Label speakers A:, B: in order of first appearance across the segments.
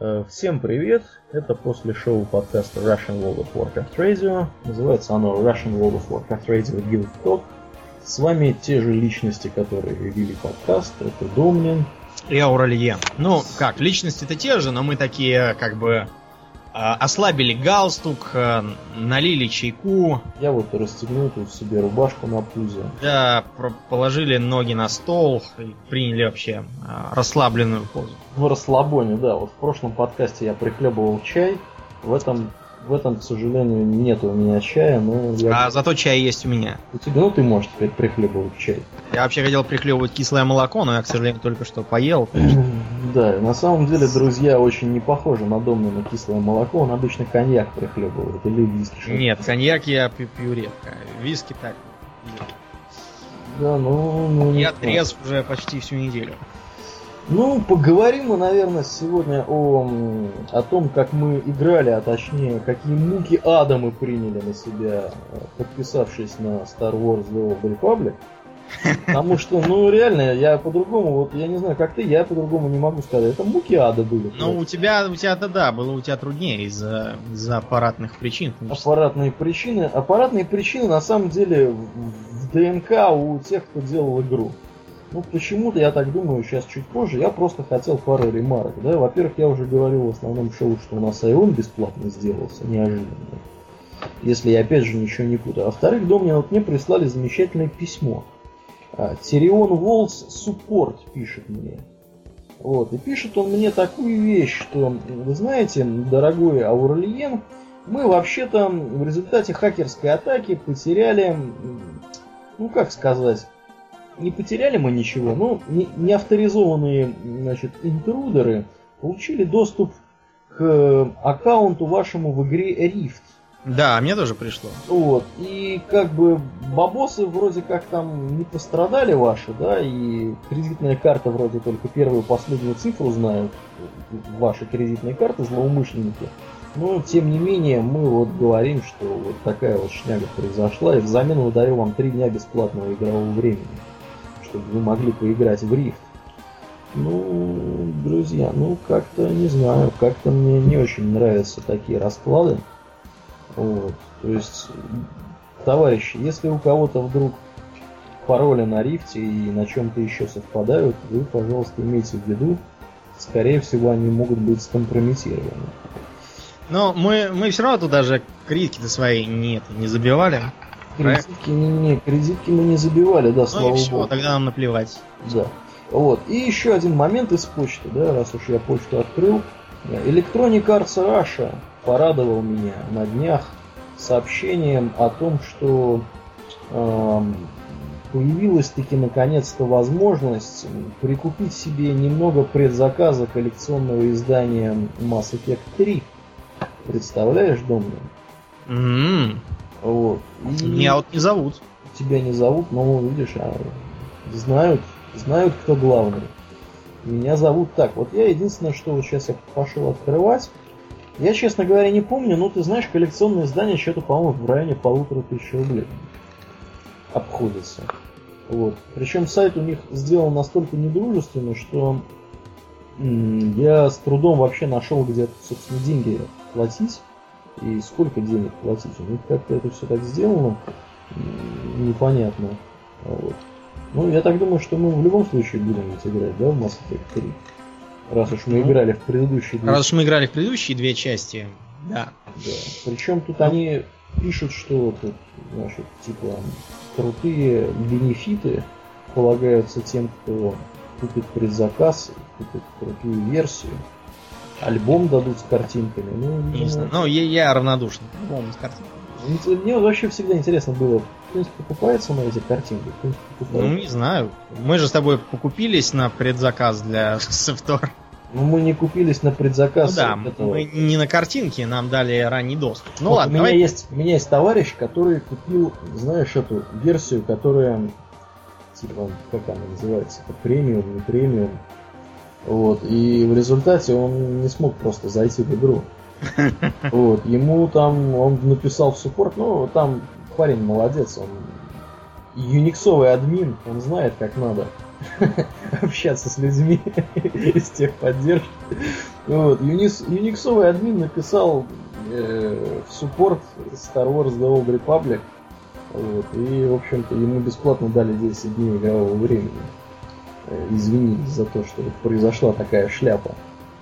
A: Э, Всем привет! Это после шоу подкаста Russian World of Warcraft Radio. Называется оно Russian World of Warcraft Radio Guild Talk. С вами те же личности, которые вели подкаст. Это Домнин.
B: И Ауралье. Ну, как, личности-то те же, но мы такие, как бы, а, ослабили галстук, а, налили чайку,
A: Я вот расстегнул тут себе рубашку на пузе.
B: да, положили ноги на стол и приняли вообще расслабленную позу.
A: В расслабоне, да. Вот в прошлом подкасте я прихлебывал чай. В этом, в этом, к сожалению, нет у меня чая, но я...
B: А зато чай есть у меня.
A: У тебя, ну ты можешь теперь прихлебывать чай.
B: Я вообще хотел прихлебывать кислое молоко, но я, к сожалению, только что поел.
A: Да, на самом деле, друзья, очень не похоже на Домнина кислое молоко. Он обычно коньяк прихлебывает или виски.
B: Нет, коньяк я пью, редко. Виски так.
A: Да, ну... ну
B: Я
A: знаю.
B: трезв уже почти всю неделю.
A: Ну, поговорим мы, наверное, сегодня о, о том, как мы играли, а точнее, какие муки ада мы приняли на себя, э, подписавшись на Star Wars The Old Republic. Потому что, ну, реально, я по-другому, вот я не знаю, как ты, я по-другому не могу сказать. Это муки ада были.
B: Ну, у тебя, у тебя-то да, было у тебя труднее из-за из-за аппаратных причин.
A: Аппаратные причины. Аппаратные причины на самом деле в ДНК у тех, кто делал игру. Ну, почему-то, я так думаю, сейчас чуть позже, я просто хотел пару ремарок. Да? Во-первых, я уже говорил в основном шоу, что у нас Айон бесплатно сделался, неожиданно. Если я опять же ничего не путаю. А во-вторых, Домнин, вот мне прислали замечательное письмо. А, Тирион Волс Суппорт пишет мне. Вот, и пишет он мне такую вещь, что, вы знаете, дорогой Аурлиен, мы вообще-то в результате хакерской атаки потеряли, ну как сказать, не потеряли мы ничего, но не, не авторизованные значит, интрудеры получили доступ к аккаунту вашему в игре Rift.
B: Да, мне тоже пришло.
A: Вот. И как бы бабосы вроде как там не пострадали ваши, да, и кредитная карта вроде только первую последнюю цифру знают, ваши кредитные карты, злоумышленники. Но, тем не менее, мы вот говорим, что вот такая вот шняга произошла, и взамен выдаю вам три дня бесплатного игрового времени, чтобы вы могли поиграть в рифт. Ну, друзья, ну как-то не знаю, как-то мне не очень нравятся такие расклады. Вот. То есть, товарищи, если у кого-то вдруг пароли на рифте и на чем-то еще совпадают, вы, пожалуйста, имейте в виду, скорее всего, они могут быть скомпрометированы.
B: Но мы, мы все равно туда же кредитки-то свои не, это, не забивали. Правильно.
A: Кредитки, не, не, кредитки мы не забивали, да,
B: Ну
A: слава
B: и все,
A: богу.
B: тогда нам наплевать.
A: Да. Вот. И еще один момент из почты, да, раз уж я почту открыл. Electronic Arts Russia порадовал меня на днях сообщением о том, что эм, появилась таки наконец-то возможность прикупить себе немного предзаказа коллекционного издания Mass Effect 3. Представляешь, Домнин?
B: М,
A: Вот. И
B: Меня вот не зовут.
A: тебя не зовут, но видишь, а знают, знают, кто главный. Меня зовут так. Вот я единственное, что вот сейчас я пошел открывать. Я, честно говоря, не помню, но ты знаешь, коллекционное издание что-то, по-моему, в районе полутора тысяч рублей обходится. Вот. Причем сайт у них сделан настолько недружественно, что я с трудом вообще нашел, где, собственно, деньги платить и сколько денег платить. У них как-то это все так сделано непонятно. Вот. Ну, я так думаю, что мы в любом случае будем ведь играть, да, в Mass Effect 3. Раз уж мы
B: Ну,
A: играли в предыдущие две
B: Раз уж мы играли в предыдущие две части, да.
A: да. Причем тут они пишут, что тут, значит, типа, крутые бенефиты полагаются тем, кто купит предзаказ, купит крутую версию. Альбом дадут с картинками. Ну,
B: Не
A: видимо,
B: знаю. Ну, я, я равнодушен. По-моему, с картинкой.
A: Мне мне вообще всегда интересно было, кто-нибудь покупается на эти картинки?
B: Ну, не знаю. Мы же с тобой покупились на предзаказ для Севтор.
A: Ну, мы не купились на
B: Ну
A: предзаказ.
B: да,
A: этого.
B: мы не на картинке, нам дали ранний доступ. Ну
A: Вот
B: ладно,
A: у меня
B: давай.
A: есть, у меня есть товарищ, который купил, знаешь, эту версию, которая, типа, как она называется, это премиум, не премиум. Вот, и в результате он не смог просто зайти в игру. Вот, ему там, он написал в суппорт, ну, там парень молодец, он юниксовый админ, он знает, как надо. общаться с людьми из техподдержки. Вот. Юнис, юниксовый админ написал э, в суппорт Star Wars The Old Republic. Вот. И, в общем-то, ему бесплатно дали 10 дней игрового времени. Э, извинились за то, что вот произошла такая шляпа.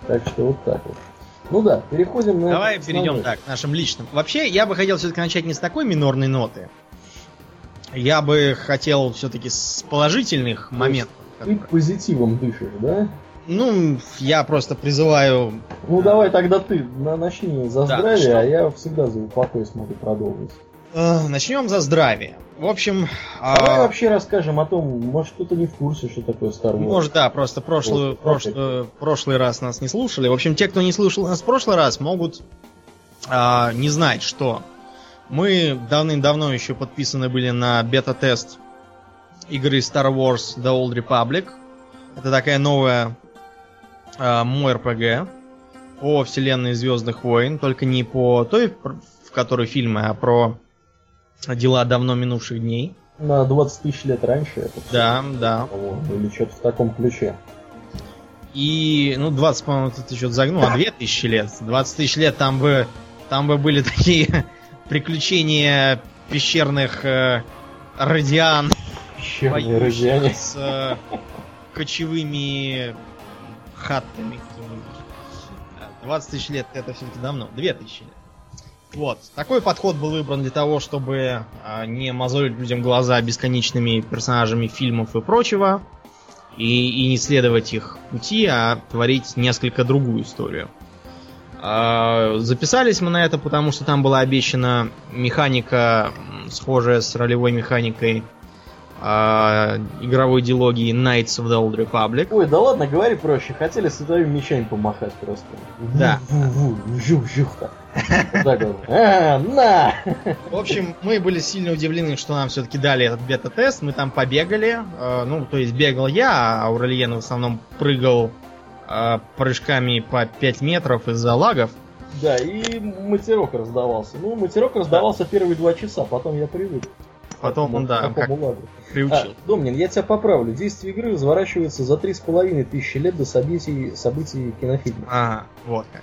A: Так что вот так вот. Ну да, переходим на...
B: Давай перейдем так, к нашим личным. Вообще, я бы хотел все-таки начать не с такой минорной ноты. Я бы хотел все-таки с положительных моментов.
A: Ты позитивом дышишь, да?
B: Ну, я просто призываю...
A: Ну давай тогда ты на, начни за да, здравие, что? а я всегда за упокой смогу продолжить.
B: Э, начнем за здравие. В общем...
A: Давай а... вообще расскажем о том, может кто-то не в курсе, что такое Star Wars.
B: Может, да, просто прошлый, вот, прошлый, прошлый раз нас не слушали. В общем, те, кто не слушал нас в прошлый раз, могут а, не знать, что мы давным-давно еще подписаны были на бета-тест игры Star Wars The Old Republic. Это такая новая э, МОРПГ по вселенной Звездных войн, только не по той, в которой фильмы, а про дела давно минувших дней.
A: На 20 тысяч лет раньше.
B: Это да, да.
A: Или что-то в таком ключе.
B: И, ну, 20, по-моему, ты что-то загнул, а 2000 лет. 20 тысяч лет там бы, там бы были такие приключения пещерных э, радиан
A: Пещерные радиане.
B: С э, кочевыми хаттами 20 тысяч лет это все-таки давно. 2000 лет. Вот. Такой подход был выбран для того, чтобы а, не мозолить людям глаза бесконечными персонажами фильмов и прочего, и, и не следовать их пути, а творить несколько другую историю. А, записались мы на это, потому что там была обещана механика, схожая с ролевой механикой э, игровой дилогии Knights of the Old Republic.
A: Ой, да ладно, говори проще. Хотели с твоими мечами помахать просто.
B: Да.
A: Жух-жух-то. А, на!
B: В общем, мы были сильно удивлены, что нам все-таки дали этот бета-тест. Мы там побегали. Э, ну, то есть бегал я, а Аурельен в основном прыгал э, прыжками по 5 метров из-за лагов.
A: Да, и матерок раздавался. Ну, матерок раздавался первые два часа, потом я привык.
B: Потом он, да, как
A: приучил. А, Домнин, я тебя поправлю. Действие игры разворачивается за три с половиной тысячи лет до событий, событий кинофильма.
B: А, вот как.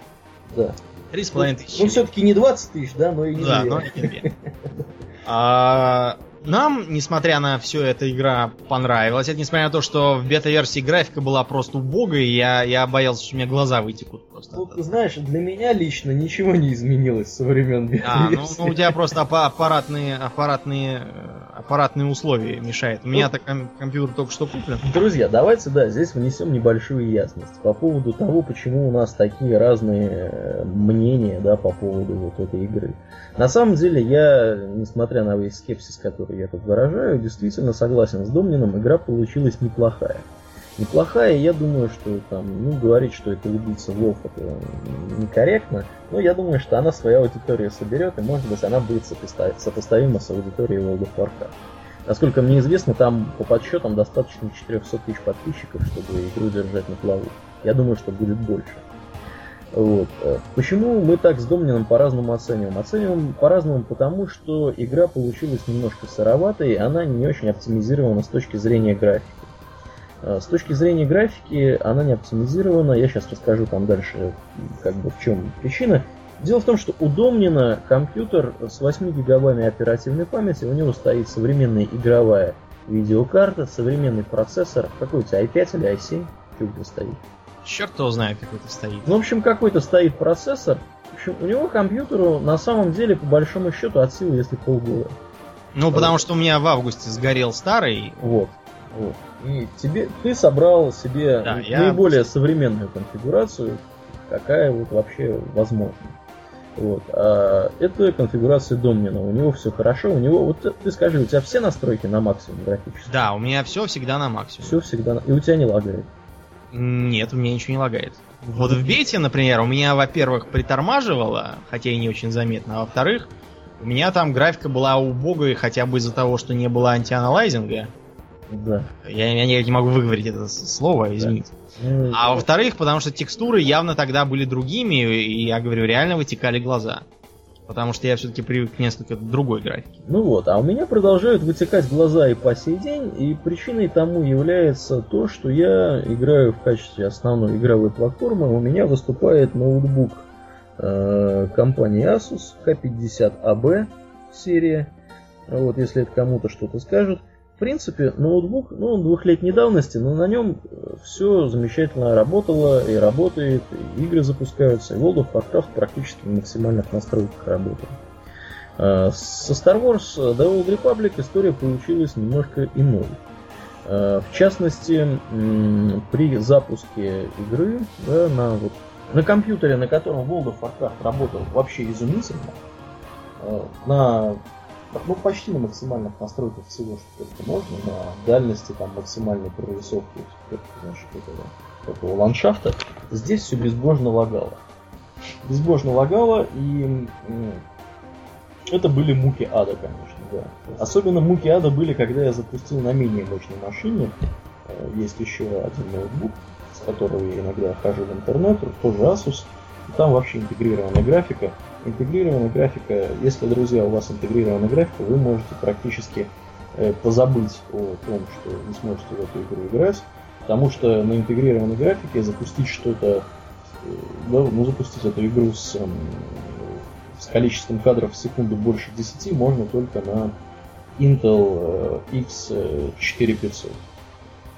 A: Да.
B: Три с половиной тысячи.
A: Ну, все-таки не 20 тысяч, да, но и не
B: Да, но и не А, нам, несмотря на все, эта игра понравилась. Это несмотря на то, что в бета-версии графика была просто убогой, я, я боялся, что у меня глаза вытекут просто.
A: Ну, знаешь, для меня лично ничего не изменилось со времен
B: бета-версии. А, ну, ну у тебя просто аппаратные, аппаратные, аппаратные условия мешают. У меня-то ком- компьютер только что куплен.
A: Друзья, давайте, да, здесь внесем небольшую ясность по поводу того, почему у нас такие разные э, мнения, да, по поводу вот этой игры. На самом деле, я, несмотря на весь скепсис, который я тут выражаю, действительно согласен с Домнином, игра получилась неплохая. Неплохая, я думаю, что там, ну, говорить, что это убийца Вов, это некорректно, но я думаю, что она свою аудиторию соберет, и может быть она будет сопоставима с аудиторией World of Warcraft. Насколько мне известно, там по подсчетам достаточно 400 тысяч подписчиков, чтобы игру держать на плаву. Я думаю, что будет больше. Вот. Почему мы так с Домнином по-разному оцениваем? Оцениваем по-разному, потому что игра получилась немножко сыроватой, она не очень оптимизирована с точки зрения графики. С точки зрения графики она не оптимизирована, я сейчас расскажу там дальше, как бы в чем причина. Дело в том, что у Домнина компьютер с 8 гигабами оперативной памяти, у него стоит современная игровая видеокарта, современный процессор. Какой у тебя, i5 или i7? Что у стоит?
B: Черт его знает, какой-то стоит.
A: Ну, в общем, какой-то стоит процессор. В общем, у него компьютеру на самом деле, по большому счету, от силы, если полгода.
B: Ну, потому что у меня в августе сгорел старый.
A: Вот. Вот. И тебе, ты собрал себе да, наиболее я... современную конфигурацию, какая вот вообще возможна. Вот. А это конфигурация Домнина. У него все хорошо. У него, вот ты скажи, у тебя все настройки на максимум графические?
B: Да, у меня все всегда на максимум.
A: Все всегда. И у тебя не лагает?
B: Нет, у меня ничего не лагает. Вот в бете, например, у меня, во-первых, притормаживало, хотя и не очень заметно, а во-вторых, у меня там графика была убогой хотя бы из-за того, что не было антианалайзинга.
A: Да.
B: Я, я не, не могу выговорить это слово, извините. Да. А во-вторых, потому что текстуры явно тогда были другими, и я говорю, реально вытекали глаза. Потому что я все-таки привык к несколько другой графике.
A: Ну вот, а у меня продолжают вытекать глаза и по сей день, и причиной тому является то, что я играю в качестве основной игровой платформы, у меня выступает ноутбук э, компании Asus K50AB серия, вот, если это кому-то что-то скажет. В принципе, ноутбук, ну, двухлетней давности, но на нем все замечательно работало и работает, и игры запускаются, и World of Warcraft практически в максимальных настройках работает. А, со Star Wars The Old Republic история получилась немножко иной. А, в частности, при запуске игры да, на, вот, на компьютере, на котором World of Warcraft работал вообще изумительно, а, ну, почти на максимальных настройках всего, что только можно, на дальности там максимальной прорисовки значит, этого, этого ландшафта, здесь все безбожно лагало. Безбожно лагало, и это были муки ада, конечно, да. Особенно муки ада были, когда я запустил на менее мощной машине. Э, есть еще один ноутбук, с которого я иногда хожу в интернет, тоже Asus. Там вообще интегрированная графика интегрированная графика, если, друзья, у вас интегрированная графика, вы можете практически э, позабыть о том, что не сможете в эту игру играть, потому что на интегрированной графике запустить что-то, э, да, ну, запустить эту игру с, с количеством кадров в секунду больше 10 можно только на Intel э, X4500.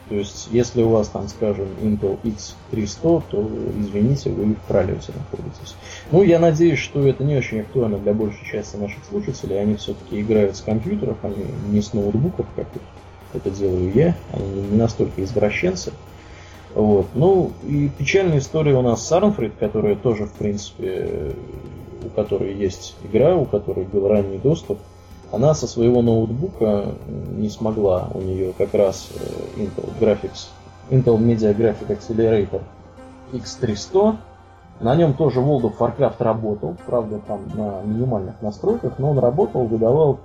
A: То есть, если у вас там, скажем, Intel X300, то, извините, вы в пролете находитесь. Ну, я надеюсь, что это не очень актуально для большей части наших слушателей. Они все-таки играют с компьютеров, они не с ноутбуков, как это делаю я. Они не настолько извращенцы. Вот. Ну, и печальная история у нас с Арнфрид, которая тоже, в принципе, у которой есть игра, у которой был ранний доступ она со своего ноутбука не смогла, у нее как раз э, Intel Graphics, Intel Media Graphic Accelerator X300, на нем тоже World of Warcraft работал, правда там на минимальных настройках, но он работал, выдавал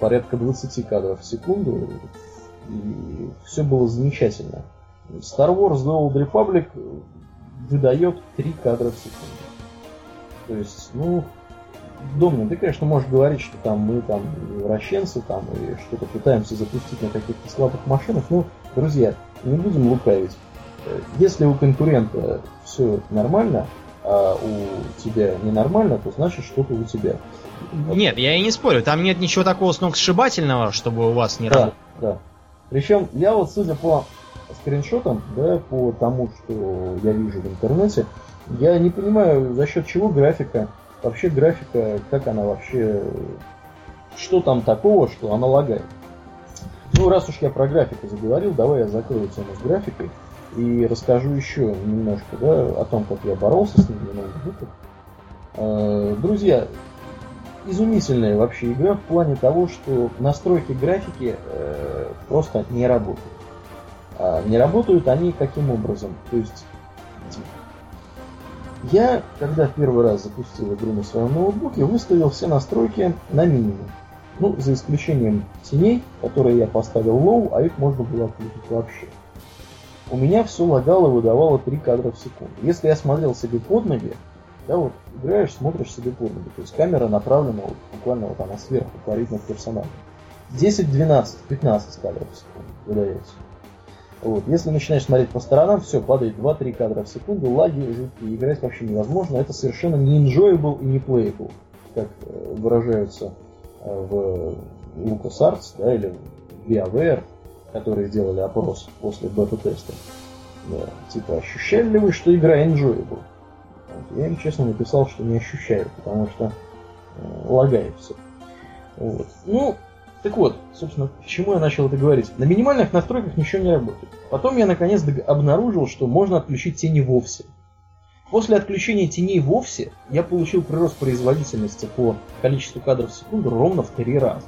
A: порядка 20 кадров в секунду, и все было замечательно. Star Wars The Old Republic выдает 3 кадра в секунду. То есть, ну, Домнин, ты, конечно, можешь говорить, что там мы там вращенцы там и что-то пытаемся запустить на каких-то слабых машинах. Ну, друзья, не будем лукавить. Э, если у конкурента все нормально, а у тебя ненормально, то значит что-то у тебя.
B: Нет, я и не спорю, там нет ничего такого сногсшибательного, чтобы у вас не
A: да, работало. Да. Причем я вот судя по скриншотам, да, по тому, что я вижу в интернете, я не понимаю, за счет чего графика вообще графика, как она вообще, что там такого, что она лагает. Ну, раз уж я про графику заговорил, давай я закрою тему с графикой и расскажу еще немножко да, о том, как я боролся с ним на ноутбуках. Э, друзья, изумительная вообще игра в плане того, что настройки графики э, просто не работают. А не работают они каким образом? То есть я, когда первый раз запустил игру на своем ноутбуке, выставил все настройки на минимум. Ну, за исключением теней, которые я поставил low, а их можно было отключить вообще. У меня все лагало, выдавало 3 кадра в секунду. Если я смотрел себе под ноги, да, вот играешь, смотришь себе под ноги, то есть камера направлена вот, буквально вот она сверху, парит над персонажем. 10, 12, 15 кадров в секунду выдается. Вот. Если начинаешь смотреть по сторонам, все, падает 2-3 кадра в секунду, лаги жуткие, играть вообще невозможно. Это совершенно не enjoyable и не playable, как э, выражаются э, в LucasArts да, или в BioWare, которые сделали опрос после бета-теста. Да. Типа, ощущали ли вы, что игра enjoyable? Я им честно написал, что не ощущаю, потому что э, лагает все. Вот. Ну, так вот, собственно, к чему я начал это говорить? На минимальных настройках ничего не работает. Потом я наконец обнаружил, что можно отключить тени вовсе. После отключения теней вовсе я получил прирост производительности по количеству кадров в секунду ровно в три раза.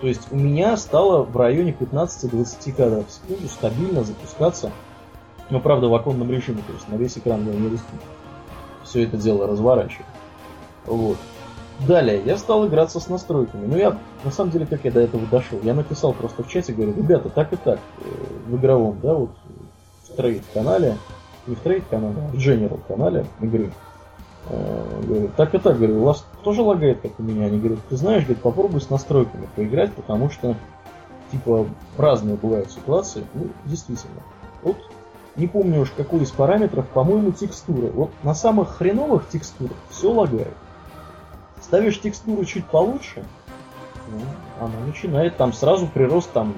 A: То есть у меня стало в районе 15-20 кадров в секунду стабильно запускаться, но правда в оконном режиме, то есть на весь экран я не рискую. Все это дело разворачиваю. Вот. Далее, я стал играться с настройками. Ну, я, на самом деле, как я до этого дошел? Я написал просто в чате, говорю, ребята, так и так, э, в игровом, да, вот в trade-канале, не в trade-канале, а в General канале игры, Э, говорю, так и так, говорю, у вас тоже лагает, как у меня? Они говорят, ты знаешь, говорит, попробуй с настройками поиграть, потому что, типа, разные бывают ситуации. Ну, действительно. Вот не помню уж какой из параметров, по-моему, текстура. Вот на самых хреновых текстурах все лагает. Ставишь текстуру чуть получше, ну, она начинает там сразу прирост там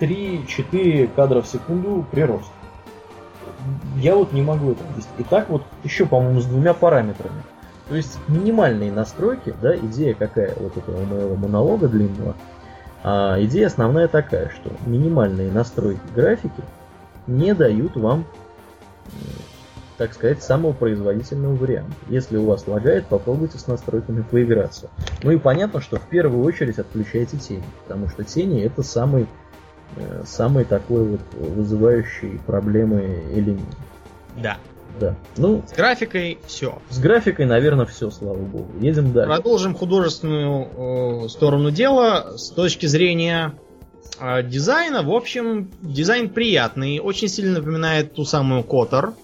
A: 3-4 кадра в секунду прирост. Я вот не могу это объяснить. И так вот еще, по-моему, с двумя параметрами. То есть минимальные настройки, да, идея какая вот этого моего монолога длинного, а идея основная такая, что минимальные настройки графики не дают вам, так сказать, самого производительного варианта. Если у вас лагает, попробуйте с настройками поиграться. Ну и понятно, что в первую очередь отключайте тени, потому что тени это самый, э, самый такой вот вызывающий проблемы элемент.
B: Да.
A: Да. Ну,
B: с графикой все.
A: С графикой, наверное, все, слава богу. Едем дальше.
B: Продолжим художественную э, сторону дела с точки зрения э, дизайна. В общем, дизайн приятный, очень сильно напоминает ту самую Котор.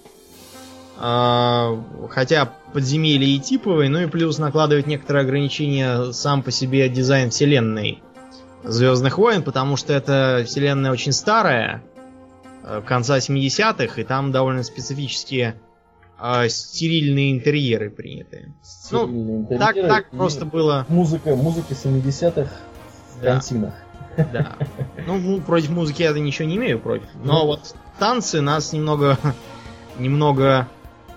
B: Э, хотя подземелье и типовый, ну и плюс накладывает некоторые ограничения сам по себе дизайн вселенной Звездных войн, потому что эта вселенная очень старая, Э, конца 70-х, и там довольно специфические э, стерильные интерьеры приняты.
A: Стерильные ну, интерьеры
B: так, так просто было.
A: Музыка, музыка 70-х в да. кантинах.
B: Да. Ну, против музыки я ничего не имею против. Но ну. вот танцы нас немного, немного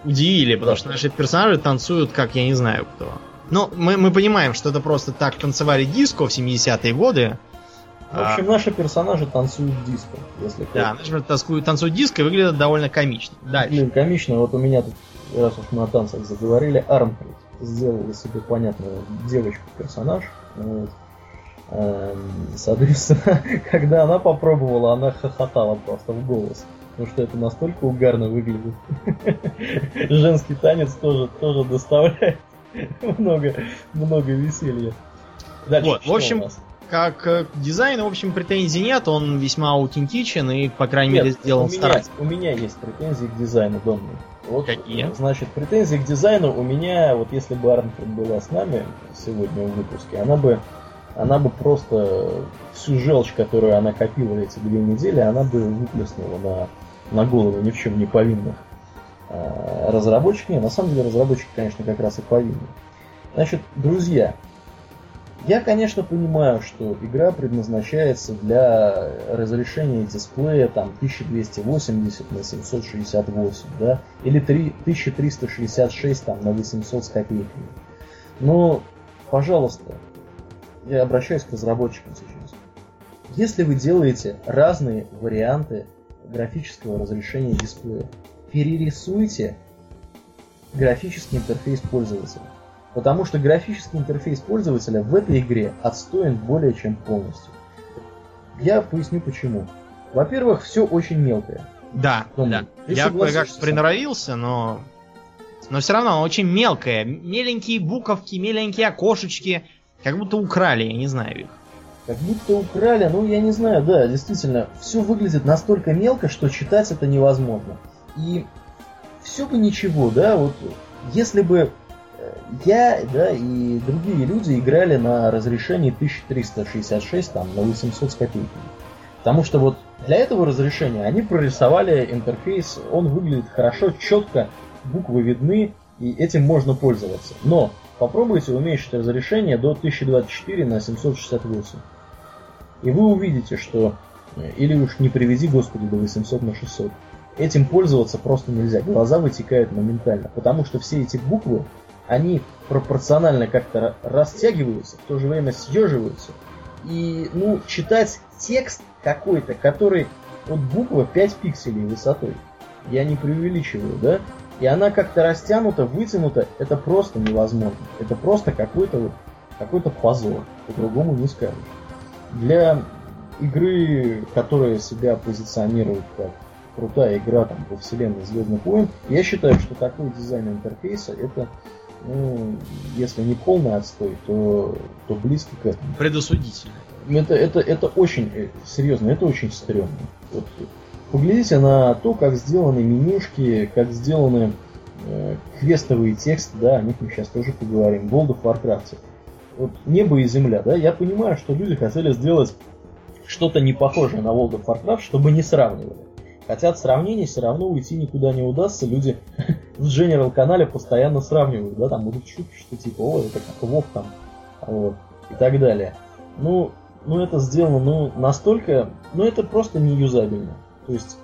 B: удивили, потому да. что наши персонажи танцуют, как я не знаю кто. Но мы, мы понимаем, что это просто так танцевали диско в 70-е годы.
A: В общем, наши персонажи танцуют диско, если
B: Да, наши танцуют, танцуют диско и выглядят довольно комично.
A: Дальше. Блин, комично. Вот у меня тут, раз уж на танцах заговорили, Армхейт сделала себе понятную девочку-персонаж. Вот. Эм, соответственно, когда она попробовала, она хохотала просто в голос. Потому что это настолько угарно выглядит. Женский танец тоже, тоже доставляет много, много веселья.
B: Дальше, вот, в общем, как к э, дизайну, в общем, претензий нет, он весьма аутентичен и, по крайней нет, мере, сделан
A: у меня,
B: старательно.
A: У меня есть претензии к дизайну, Домнин.
B: Вот, Какие?
A: Значит, претензии к дизайну у меня, вот если бы Арнфорд была с нами сегодня в выпуске, она бы, она бы просто всю желчь, которую она копила эти две недели, она бы выплеснула на, на голову ни в чем не повинных а, разработчиков. Не, на самом деле разработчики, конечно, как раз и повинны. Значит, друзья, я, конечно, понимаю, что игра предназначается для разрешения дисплея там 1280 на 768, да, или 3, 1366 там на 800 с копейками. Но, пожалуйста, я обращаюсь к разработчикам сейчас. Если вы делаете разные варианты графического разрешения дисплея, перерисуйте графический интерфейс пользователя. Потому что графический интерфейс пользователя в этой игре отстоен более чем полностью. Я поясню почему. Во-первых, все очень мелкое.
B: Да, Том, да. Я кое-как приноровился, но... Но все равно оно очень мелкое. Меленькие буковки, меленькие окошечки. Как будто украли, я не знаю их.
A: Как будто украли, ну я не знаю, да, действительно, все выглядит настолько мелко, что читать это невозможно. И все бы ничего, да, вот если бы я, да, и другие люди играли на разрешении 1366, там, на 800 с копейками. Потому что вот для этого разрешения они прорисовали интерфейс, он выглядит хорошо, четко, буквы видны, и этим можно пользоваться. Но попробуйте уменьшить разрешение до 1024 на 768. И вы увидите, что, или уж не приведи, господи, до 800 на 600. Этим пользоваться просто нельзя. Глаза вытекают моментально, потому что все эти буквы они пропорционально как-то растягиваются, в то же время съеживаются. И, ну, читать текст какой-то, который вот буква 5 пикселей высотой, я не преувеличиваю, да? И она как-то растянута, вытянута, это просто невозможно. Это просто какой-то вот, какой-то позор, по-другому не скажешь. Для игры, которая себя позиционирует как крутая игра там, по вселенной Звездных войн, я считаю, что такой дизайн интерфейса это ну, если не полный отстой, то, то близко к этому.
B: Предосудительно.
A: Это, это, это очень э, серьезно, это очень стрёмно. Вот, поглядите на то, как сделаны менюшки, как сделаны э, квестовые тексты, да, о них мы сейчас тоже поговорим. World of Warcraft. Вот небо и земля, да, я понимаю, что люди хотели сделать что-то не похожее на World of Warcraft, чтобы не сравнивали. Хотя от сравнений все равно уйти никуда не удастся. Люди в General канале постоянно сравнивают, да, там будут шутки, что типа, о, это как Вов там, вот, и так далее. Ну, ну это сделано, ну, настолько, ну это просто не юзабельно. То есть,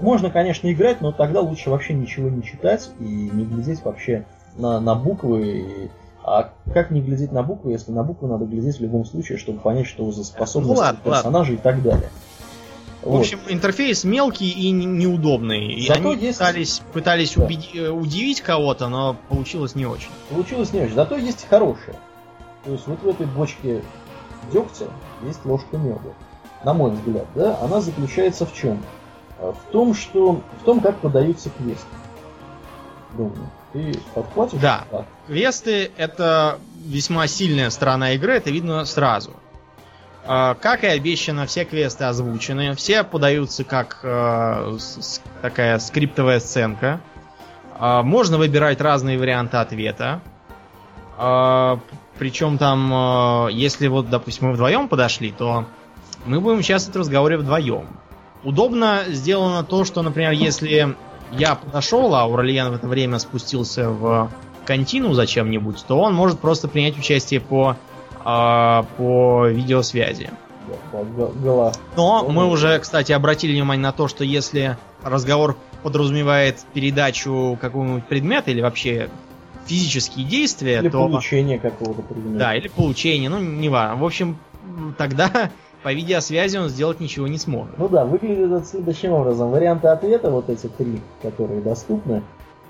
A: можно, конечно, играть, но тогда лучше вообще ничего не читать и не глядеть вообще на, на буквы. И, а как не глядеть на буквы, если на буквы надо глядеть в любом случае, чтобы понять, что за способности ну, ладно, персонажа ладно. и так далее.
B: В вот. общем, интерфейс мелкий и неудобный. Зато они есть... пытались, пытались да. убедить, э, удивить кого-то, но получилось не очень.
A: Получилось не очень. Зато есть хорошее. То есть вот в этой бочке дегтя есть ложка меда. На мой взгляд, да, она заключается в чем? А, в том, что в том, как подаются квесты. Думаю. Ты подхватишь?
B: Да. Так. Квесты это весьма сильная сторона игры, это видно сразу. А, как и обещано, все квесты озвучены, все подаются как э, такая скриптовая сценка. Э, можно выбирать разные варианты ответа. Э, причем там, если вот, допустим, мы вдвоем подошли, то мы будем участвовать в разговоре вдвоем. Удобно сделано то, что, например, если я подошел, а Уральян в это время спустился в контину зачем-нибудь, то он может просто принять участие по а, по видеосвязи. Но мы уже, кстати, обратили внимание на то, что если разговор подразумевает передачу какого-нибудь предмета или вообще физические действия,
A: или
B: то...
A: получение какого-то предмета.
B: Да, или получение, ну, не важно. В общем, тогда по видеосвязи он сделать ничего не сможет.
A: Ну да, выглядит это следующим образом. Варианты ответа, вот эти три, которые доступны,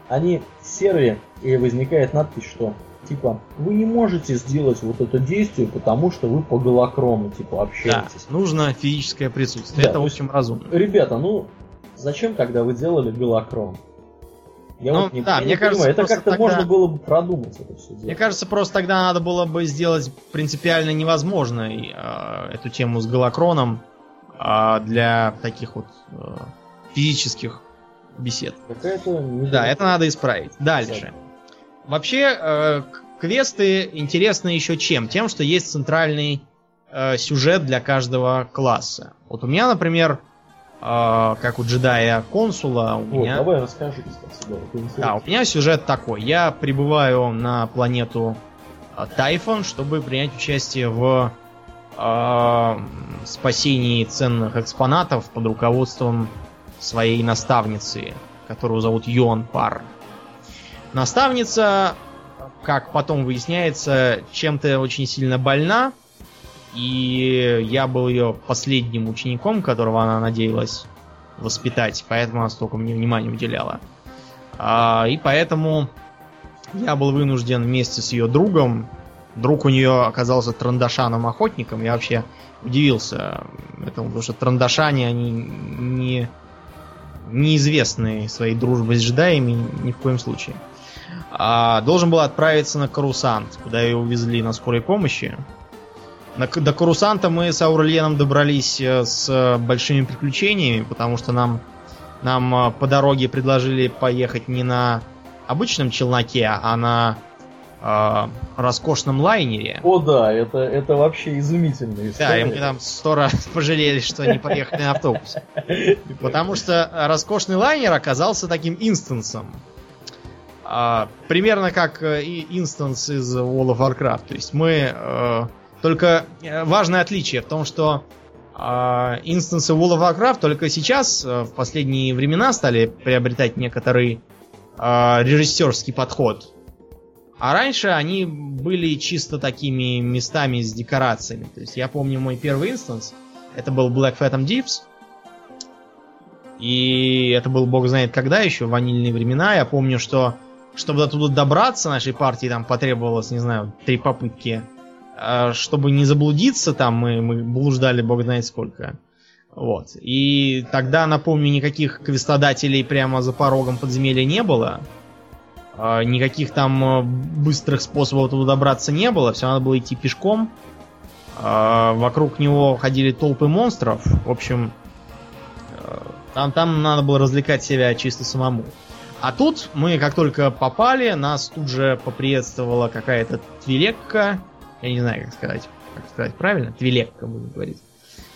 A: они серые, и возникает надпись, что типа, вы не можете сделать вот это действие, потому что вы по голокрону, типа, общаетесь.
B: Да, нужно физическое присутствие. Да, это, в общем, разумно.
A: Ребята, ну, зачем, когда вы делали голокрон?
B: Я ну, вот не, да, я мне не кажется,
A: понимаю, это как-то тогда... можно было бы продумать это все дело.
B: Мне кажется, просто тогда надо было бы сделать принципиально невозможной э, эту тему с голокроном э, для таких вот э, физических бесед.
A: Какая-то...
B: Да, это надо исправить. Дальше. Вообще, э, квесты интересны еще чем? Тем, что есть центральный э, сюжет для каждого класса. Вот у меня, например, э, как у джедая консула, у вот, меня...
A: Давай расскажи, кстати,
B: да, да, у меня сюжет такой. Я прибываю на планету э, Тайфон, чтобы принять участие в э, спасении ценных экспонатов под руководством своей наставницы, которую зовут Йон Пар. Наставница, как потом выясняется, чем-то очень сильно больна. И я был ее последним учеником, которого она надеялась воспитать, поэтому она столько мне внимания уделяла. А, и поэтому я был вынужден вместе с ее другом, друг у нее оказался трандашаном-охотником, я вообще удивился этому, потому что трандашане, они не, неизвестны своей дружбой с джедаями ни в коем случае а, должен был отправиться на Карусант, куда ее увезли на скорой помощи. До Карусанта мы с Аурельеном добрались э, с большими приключениями, потому что нам, нам э, по дороге предложили поехать не на обычном челноке, а на э, роскошном лайнере.
A: О да, это, это вообще изумительная
B: история. Да, и мы там сто раз пожалели, что не поехали на автобусе. Потому что роскошный лайнер оказался таким инстансом. А, примерно как э, и инстанс из World of Warcraft. То есть мы... Э, только э, важное отличие в том, что а, инстансы World of Warcraft только сейчас, в последние времена, стали приобретать некоторый а, режиссерский подход. А раньше они были чисто такими местами с декорациями. То есть я помню мой первый инстанс. Это был Black Phantom Deeps. И это был бог знает когда еще, ванильные времена. Я помню, что чтобы до туда добраться нашей партии там потребовалось, не знаю, три попытки. А чтобы не заблудиться там, мы, мы блуждали бог знает сколько. Вот. И тогда, напомню, никаких квестодателей прямо за порогом подземелья не было. А, никаких там э, быстрых способов туда добраться не было. Все надо было идти пешком. А, вокруг него ходили толпы монстров. В общем, э, там, там надо было развлекать себя чисто самому. А тут мы, как только попали, нас тут же поприветствовала какая-то твилекка. Я не знаю, как сказать, как сказать правильно. Твилекка, будем говорить.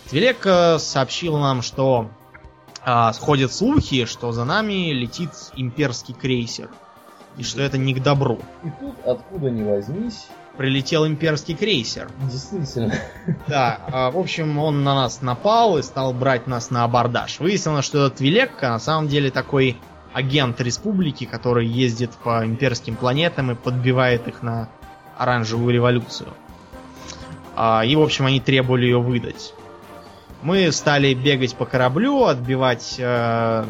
B: Твилекка сообщила нам, что а, сходят слухи, что за нами летит имперский крейсер. И что это не к добру.
A: И тут, откуда ни возьмись,
B: Прилетел имперский крейсер.
A: действительно,
B: Да, а, в общем, он на нас напал и стал брать нас на абордаж. Выяснилось, что этот Вилекка на самом деле такой агент республики, который ездит по имперским планетам и подбивает их на оранжевую революцию. А, И, в общем, они требовали ее выдать. Мы стали бегать по кораблю, отбивать э,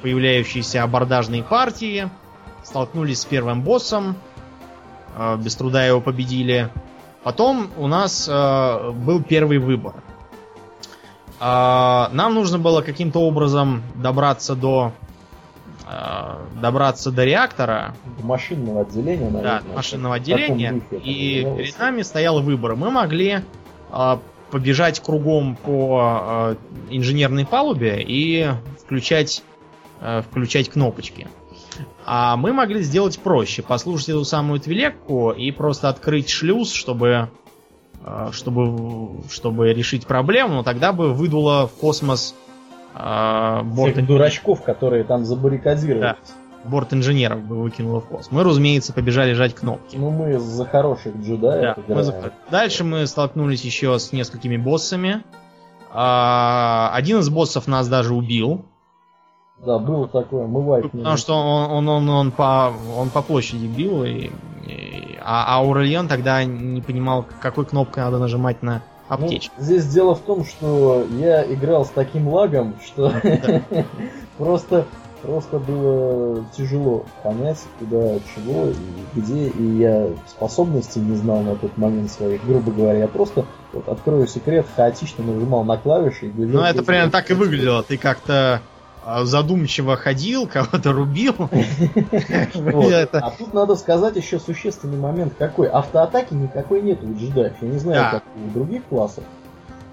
B: появляющиеся абордажные партии, столкнулись с первым боссом, э, без труда его победили. Потом у нас э, был первый выбор. А, нам нужно было каким-то образом добраться до добраться до реактора,
A: до машинного отделения,
B: да,
A: наверное.
B: машинного
A: в таком
B: отделения,
A: духе
B: и перед нами стоял выбор. Мы могли э, побежать кругом по э, инженерной палубе и включать, э, включать кнопочки. А мы могли сделать проще, послушать эту самую твилекку и просто открыть шлюз, чтобы, э, чтобы, чтобы решить проблему, но тогда бы выдуло в космос э, борт,
A: дурачков, которые там забаррикадировались.
B: Да. борт инженеров бы выкинуло в космос. Мы, разумеется, побежали жать кнопки.
A: Ну, мы за хороших джедаев
B: Да, мы за- Дальше мы столкнулись еще с несколькими боссами. А, один из боссов нас даже убил.
A: Да, было такое, мы вайпнули.
B: Потому что он, он, он, он по, он по площади бил, и, и- а, а Аурельон тогда не понимал, какой кнопкой надо нажимать на
A: Ну,
B: аптечку.
A: здесь дело в том, что я играл с таким лагом, что просто, просто было тяжело понять, куда, чего и где. И я способностей не знал на тот момент своих, грубо говоря. Я просто, вот, открою секрет, хаотично нажимал на клавиши и
B: Ну, это примерно так и выглядело. Ты как-то задумчиво ходил, кого-то рубил.
A: А тут надо сказать еще существенный момент какой. Автоатаки никакой нет у джедаев. Я не знаю, как у других классов.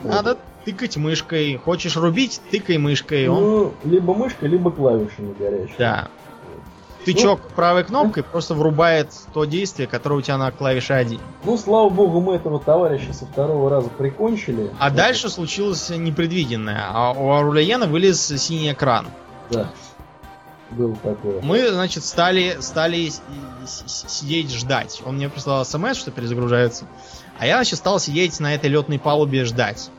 B: Надо тыкать мышкой. Хочешь рубить, тыкай мышкой.
A: Ну, либо мышка, либо клавишами горячие.
B: Да. Тычок правой кнопкой просто врубает то действие, которое у тебя на клавише 1.
A: Ну, слава богу, мы этого товарища со второго раза прикончили.
B: А
A: Вот.
B: дальше случилось непредвиденное. А у Аурельена вылез синий экран.
A: Да. Было такое.
B: Мы, значит, стали, стали сидеть ждать. Он мне прислал смс, что перезагружается. А я, значит, стал сидеть на этой летной палубе ждать.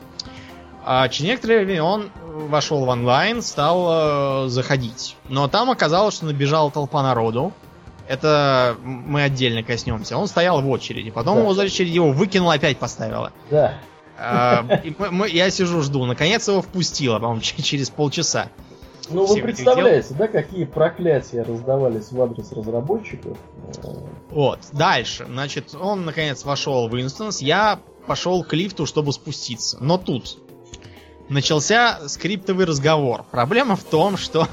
B: А через некоторое время он вошел в онлайн, стал э, заходить. Но там оказалось, что набежала толпа народу. Это мы отдельно коснемся. Он стоял в очереди. Потом
A: Да.
B: его за очередь его выкинула, опять поставила.
A: Да.
B: А, и мы- мы- я сижу, жду. Наконец его впустила, по-моему, через полчаса.
A: Ну, вы
B: Всех этих
A: представляете, да, какие проклятия раздавались в адрес разработчиков?
B: Вот, дальше. Значит, он наконец вошел в инстанс, я пошел к лифту, чтобы спуститься. Но тут начался скриптовый разговор. Проблема в том, что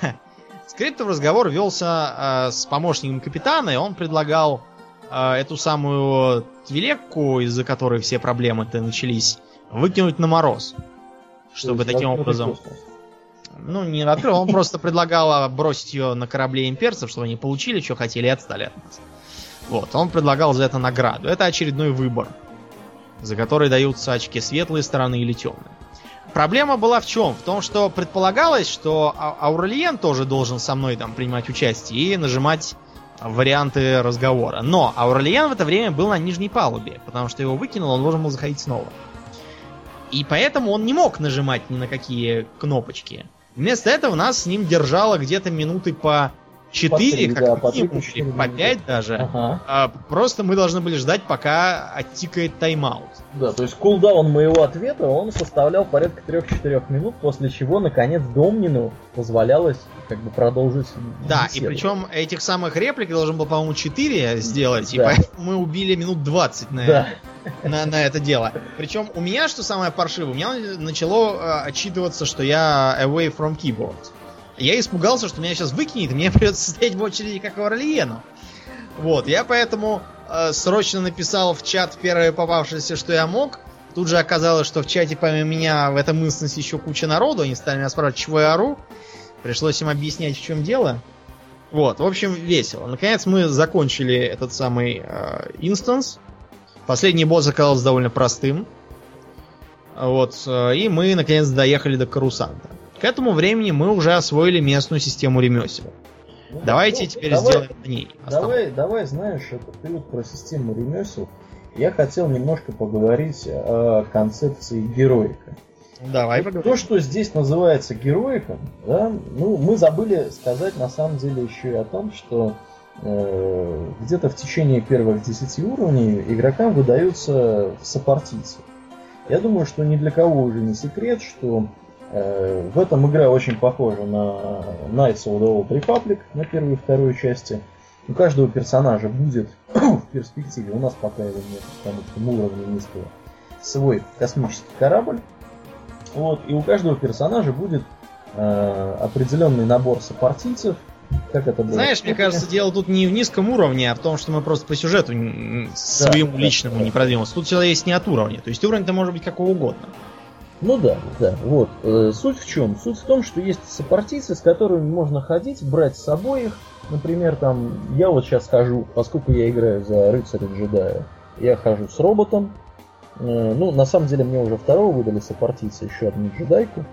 B: скриптовый разговор велся э, с помощником капитана, и он предлагал э, эту самую твилекку, из-за которой все проблемы-то начались, выкинуть на мороз. Чтобы
A: то есть
B: таким образом...
A: космос.
B: Ну, не открыл, он просто предлагал бросить ее на корабле имперцев, чтобы они получили, что хотели, и отстали от нас. Вот, он предлагал за это награду. Это очередной выбор, за который даются очки светлой стороны или темной. Проблема была в чем? В том, что предполагалось, что А- Аурельен тоже должен со мной там принимать участие и нажимать варианты разговора. Но Аурельен в это время был на нижней палубе, потому что его выкинул, он должен был заходить снова. И поэтому он не мог нажимать ни на какие кнопочки. Вместо этого нас с ним держало где-то минуты по 4,
A: три,
B: как
A: да, по
B: минимум,
A: по четыре
B: или по
A: минуты.
B: 5 даже.
A: Ага.
B: А, просто мы должны были ждать, пока оттикает тайм-аут.
A: Да, то есть кулдаун моего ответа, он составлял порядка 3-4 минут, после чего, наконец, Домнину позволялось как бы продолжить
B: Да, и
A: беседу.
B: причем этих самых реплик должен был, по-моему, 4 сделать, и
A: Да.
B: поэтому мы убили минут 20 на,
A: Да,
B: на, на это дело. Причем у меня, что самое паршивое, у меня начало э, отчитываться, что я away from keyboard. Я испугался, что меня сейчас выкинет, и мне придется стоять в очереди, как в Орлиену. Вот, я поэтому э, срочно написал в чат первое попавшееся, что я мог. Тут же оказалось, что в чате помимо меня в этом инстансе еще куча народу, они стали меня спрашивать, чего я ору. Пришлось им объяснять, в чем дело. Вот, в общем, весело. Наконец мы закончили этот самый э, инстанс. Последний босс оказался довольно простым. Вот, э, и мы наконец доехали до Карусанта. К этому времени мы уже освоили местную систему ремесел.
A: Ну,
B: Давайте
A: ну,
B: теперь
A: давай-
B: сделаем на ней.
A: Давай, давай, знаешь, это ты вот про систему ремесел. Я хотел немножко поговорить о концепции героика.
B: Давай
A: Вот
B: поговорим.
A: То, что здесь называется героиком, да, ну, мы забыли сказать на самом деле еще и о том, что э, где-то в течение первых 10 уровней игрокам выдаются сопартийцы. Я думаю, что ни для кого уже не секрет, что в этом игра очень похожа на Knights of the Old Republic, на первую и вторую части. У каждого персонажа будет в перспективе, у нас пока его нет, потому что мы уровня низкого, свой космический корабль. Вот, и у каждого персонажа будет э, определенный набор сопартийцев. Как это было?
B: Знаешь, мне кажется, дело тут не в низком уровне, а в том, что мы просто по сюжету н- своему
A: да,
B: личному
A: да.
B: не продвинулся. Тут все есть не от уровня. То есть уровень-то может быть какого угодно.
A: Ну да, да, вот. Э, Суть в чем? Суть в том, что есть сопартийцы, с которыми можно ходить, брать с собой их. Например, там, я вот сейчас хожу, поскольку я играю за рыцаря джедая, я хожу с роботом. Э, Ну, на самом деле, мне уже второго выдали сопартийца, еще одну джедайку.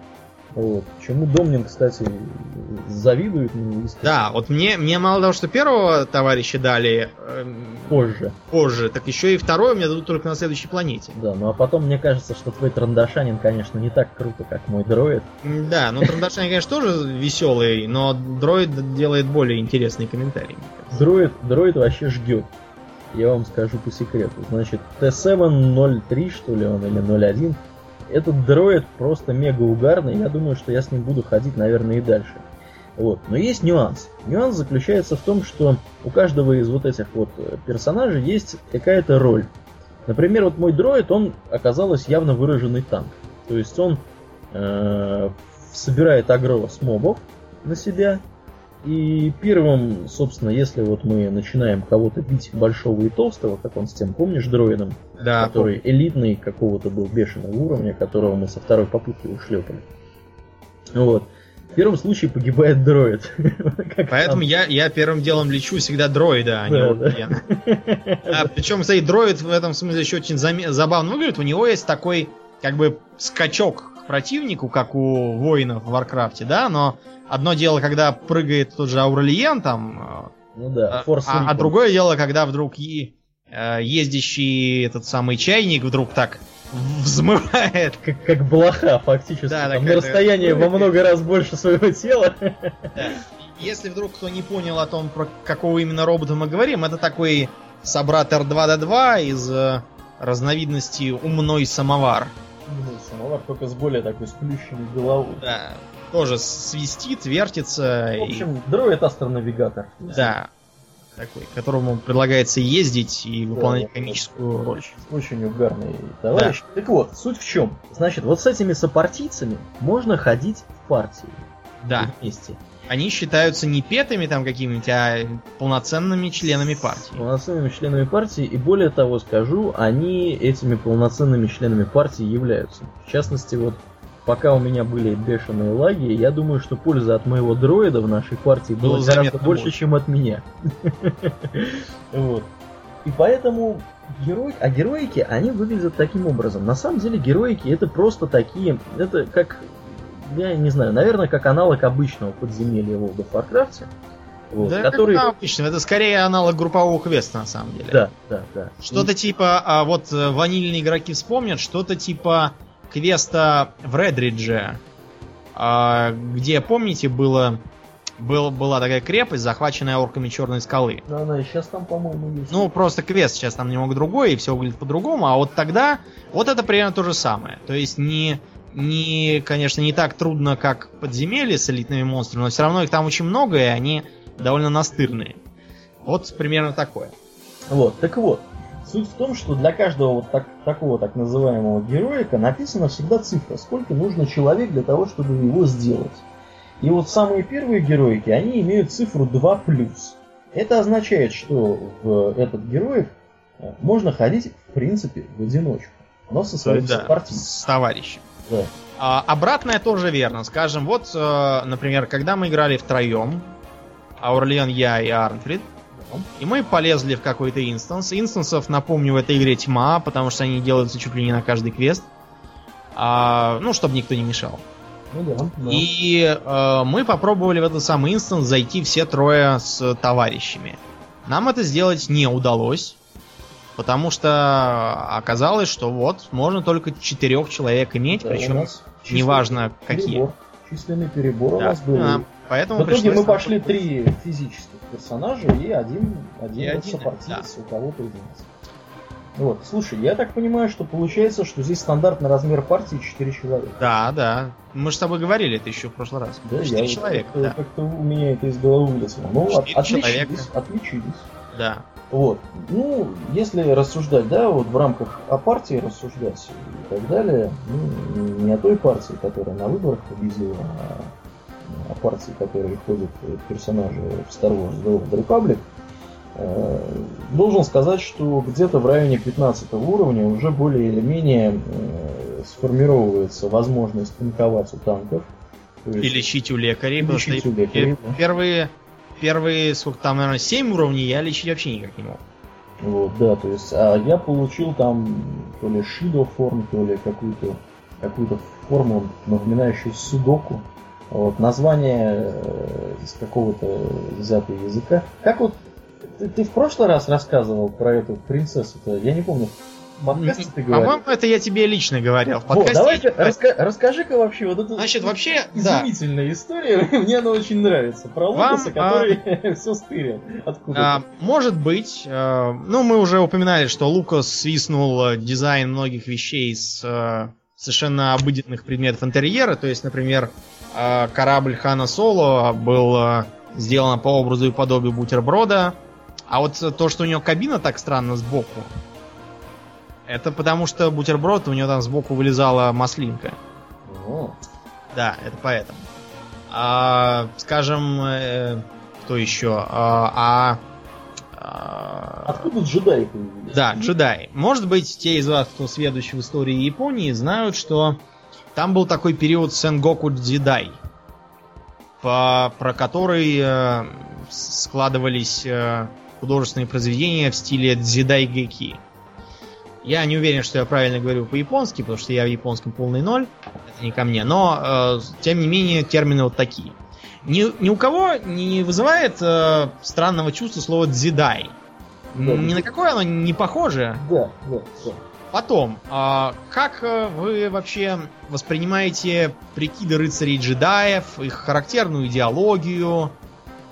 A: Вот. Чему Домнин, кстати, завидует.
B: Да, вот мне, мне мало того, что первого товарища дали эм,
A: позже.
B: позже, так еще и второй мне дадут только на следующей планете.
A: Да, ну а потом мне кажется, что твой трандашанин, конечно, не так круто, как мой дроид.
B: Да, ну Трандашань, конечно, тоже веселый, но дроид делает более интересные комментарии.
A: Дроид, дроид вообще ждет. Я вам скажу по секрету. Значит, T703, что ли он, или 01. Этот дроид просто мега угарный. Я думаю, что я с ним буду ходить, наверное, и дальше. Вот. Но есть нюанс. Нюанс заключается в том, что у каждого из вот этих вот э, персонажей есть какая-то роль. Например, вот мой дроид, он оказалось явно выраженный танк. То есть он э, собирает агро с мобов на себя. И первым, собственно, если вот мы начинаем кого-то бить большого и толстого, как он с тем, помнишь, дроидом,
B: Да,
A: который элитный какого-то был бешеного уровня, которого мы со второй попытки ушлепали. Вот. В первом случае погибает дроид.
B: Поэтому я, я первым делом лечу всегда дроида, а не Ордена. А, причем, кстати, дроид в этом смысле еще очень забавно выглядит. У него есть такой, как бы, скачок к противнику, как у воинов в Варкрафте, да, но одно дело, когда прыгает тот же Аурелиен там,
A: Ну да,
B: а, а- а другое дело, когда вдруг и, э, ездящий этот самый чайник вдруг так взмывает.
A: как, как блоха, фактически.
B: Да,
A: там на расстоянии во много раз больше своего тела.
B: Если вдруг кто не понял о том, про какого именно робота мы говорим, это такой собрат R2D2 из э, разновидности умной самовар.
A: Самовар только с более такой сплющенной головой.
B: Да, тоже свистит, вертится.
A: В
B: и-
A: общем, дроид астронавигатор.
B: да, такой, которому предлагается ездить и выполнять
A: да,
B: комическую роль.
A: Очень угарный товарищ. Так вот, суть в чем? Значит, вот с этими сопартийцами можно ходить в партии
B: Да,
A: вместе.
B: Они считаются не петами там какими-нибудь, а полноценными членами партии.
A: Полноценными членами партии, и более того скажу, они этими полноценными членами партии являются. В частности, вот пока у меня были бешеные лаги, я думаю, что польза от моего дроида в нашей партии
B: Было
A: была гораздо больше,
B: больше.
A: чем от меня. Вот. И поэтому герой, а героики, они выглядят таким образом. На самом деле героики это просто такие, это как, я не знаю, наверное, как аналог обычного подземелья в World of Warcraft. Вот,
B: да,
A: который...
B: как обычно, это скорее аналог группового квеста на самом деле.
A: Да, да, да.
B: Что-то типа, а вот э, ванильные игроки вспомнят, что-то типа квеста в Редридже, а, где, помните, было, был, была такая крепость, захваченная орками Черной скалы.
A: Она и сейчас там, по-моему, есть.
B: Ну, просто квест сейчас там немного другой, и все выглядит по-другому, а вот тогда, вот это примерно то же самое. То есть не, не, конечно, не так трудно, как подземелье с элитными монстрами, но все равно их там очень много, и они довольно настырные. Вот примерно такое.
A: Вот, так вот. Суть в том, что для каждого вот так, такого так называемого героика написана всегда цифра, сколько нужно человек для того, чтобы его сделать. И вот самые первые героики, они имеют цифру 2+. Это означает, что в этот героев э, можно ходить, в принципе, в одиночку, но со своим
B: да,
A: сопартийцем.
B: с товарищем.
A: Да.
B: А, обратное тоже верно. Скажем, вот, э, например, когда мы играли втроем, Аурлиан, я и Арнфрид, и мы полезли в какой-то инстанс. Инстансов, напомню, в этой игре тьма, потому что они делаются чуть ли не на каждый квест. А, ну, чтобы никто не мешал.
A: Ну да, да.
B: И э, мы попробовали в этот самый инстанс зайти все трое с товарищами. Нам это сделать не удалось, потому что оказалось, что вот можно только четырех человек иметь,
A: Да, у
B: причем неважно какие.
A: перебор. Численный перебор у
B: Да,
A: нас был.
B: а, поэтому
A: В итоге мы пошли три физических персонажа и один, один,
B: И один,
A: сопартиец, у кого-то из нас. Вот, слушай, я так понимаю, что получается, что здесь стандартный размер партии 4 человека.
B: Да, да. Мы же с тобой говорили это еще в прошлый раз.
A: Да,
B: Четыре
A: я
B: человека,
A: как-то,
B: да.
A: как-то у меня это из головы вылезло. Ну, от- отличились,
B: человека.
A: отличились.
B: Да.
A: Вот. Ну, если рассуждать, да, вот в рамках о партии рассуждать и так далее, ну, не о той партии, которая на выборах победила, а о партии, в которой входят персонажи в Star Wars The Old Republic, э, должен сказать, что где-то в районе 15 уровня уже более или менее э, сформировывается возможность танковать у танков. То
B: И
A: есть-
B: лечить у лекарей.
A: И лечить у лекарей, да.
B: Первые, первые, сколько там, наверное, 7 уровней я лечить вообще никак не мог.
A: Вот, да, то есть, а я получил там то ли Shido форм, то ли какую-то какую-то форму, напоминающую судоку. Вот, название э, из какого-то взятого языка. Как вот ты, ты в прошлый раз рассказывал про эту принцессу-то? Я не помню. Подкасте ты говорил.
B: По-моему, это я тебе лично говорил. В подкасте я не
A: раска- расскажи-ка вообще вот эту
B: Значит, вообще, да.
A: изумительная история. Мне она очень нравится. Про
B: Вам,
A: Лукаса, который все стырил. Откуда?
B: А, может быть, э, ну мы уже упоминали, что Лукас свистнул э, дизайн многих вещей с э, совершенно обыденных предметов интерьера, то есть, например, э, корабль Хана Соло был э, сделан по образу и подобию бутерброда, а вот то, что у него кабина так странно сбоку, это потому что бутерброд у него там сбоку вылезала маслинка.
A: О,
B: Да, это поэтому. А, скажем, э, кто еще? А, а, а,
A: Откуда джедаи появились?
B: да, джедаи. Может быть, те из вас, кто сведущий в истории Японии, знают, что там был такой период Сенгоку Дзидай, по, про который э, складывались э, художественные произведения в стиле Дзидай Геки. Я не уверен, что я правильно говорю по-японски, потому что я в японском полный ноль. Это не ко мне. Но, э, тем не менее, термины вот такие. Ни, ни у кого не вызывает э, странного чувства слово дзидай.
A: Да.
B: Ни на какое оно не похоже.
A: Да, да, да.
B: Потом, а, как э, вы вообще воспринимаете прикиды рыцарей джедаев, их характерную идеологию,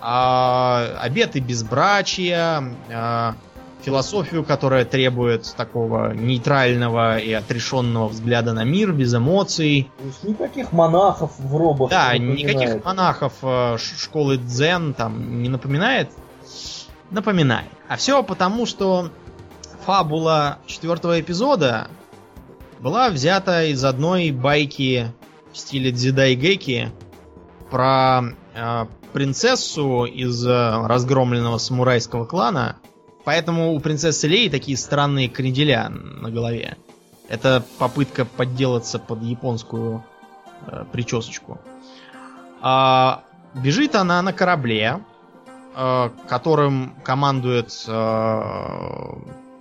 B: а, обеты безбрачия, а, философию, которая требует такого нейтрального и отрешенного взгляда на мир, без эмоций?
A: То есть никаких монахов в робах.
B: Да,
A: не
B: никаких монахов э, школы дзен там не напоминает? Напоминает. А все потому, что фабула четвертого эпизода была взята из одной байки в стиле дзидайгеки про э, принцессу из э, разгромленного самурайского клана. Поэтому у принцессы Леи такие странные кренделя на голове. Это попытка подделаться под японскую э, причесочку. А, бежит она на корабле, э, которым командует э,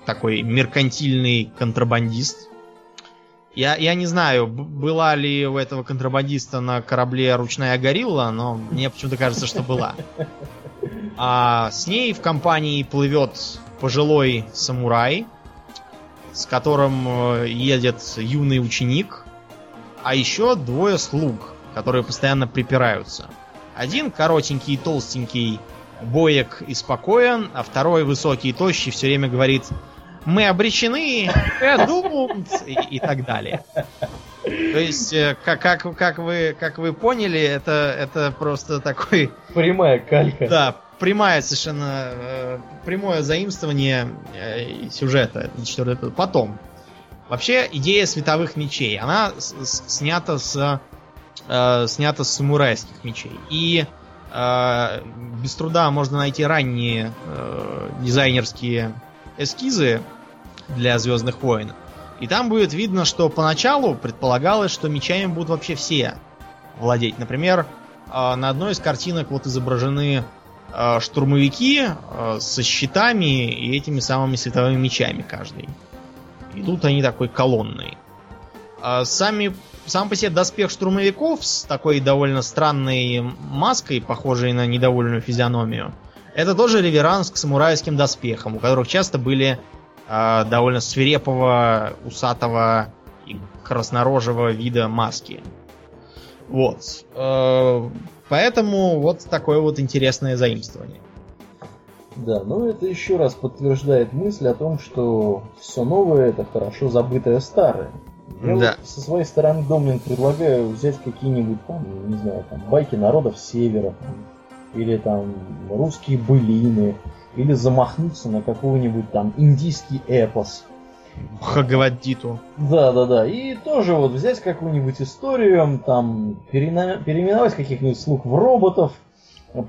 B: такой меркантильный контрабандист. Я, я не знаю, была ли у этого контрабандиста на корабле ручная горилла, но мне почему-то кажется, что была. А с ней в компании плывет пожилой самурай, с которым э, едет юный ученик, а еще двое слуг, которые постоянно припираются. Один коротенький и толстенький, боек и спокоен, а второй высокий и тощий все время говорит «Мы обречены, we are doomed», и, и так далее. То есть, э, как, как, как, вы, как вы поняли, это, это просто такой
A: Прямая калька.
B: да, прямая совершенно э, прямое заимствование э, сюжета четвертого. Потом. Вообще, идея световых мечей, она снята с э, снята с самурайских мечей. И э, без труда можно найти ранние э, дизайнерские эскизы для Звездных войн. И там будет видно, что поначалу предполагалось, что мечами будут вообще все владеть. Например, э, на одной из картинок вот изображены штурмовики э, со щитами и этими самыми световыми мечами каждый. И тут они такой колонной. А сами, сам по себе доспех штурмовиков с такой довольно странной маской, похожей на недовольную физиономию, это тоже реверанс к самурайским доспехам, у которых часто были э, довольно свирепого, усатого и краснорожего вида маски. Вот. Э, поэтому вот такое вот интересное заимствование.
A: Да, ну это еще раз подтверждает мысль о том, что все новое это хорошо забытое старое. Я
B: Да.
A: вот со своей стороны, Домнин, предлагаю взять какие-нибудь там, не знаю, там, байки народов севера, там, или там русские былины, или замахнуться на какой-нибудь там индийский эпос.
B: Хагаваддиту.
A: Да, да, да. И тоже вот взять какую-нибудь историю, там, перена- переименовать каких-нибудь слуг в роботов,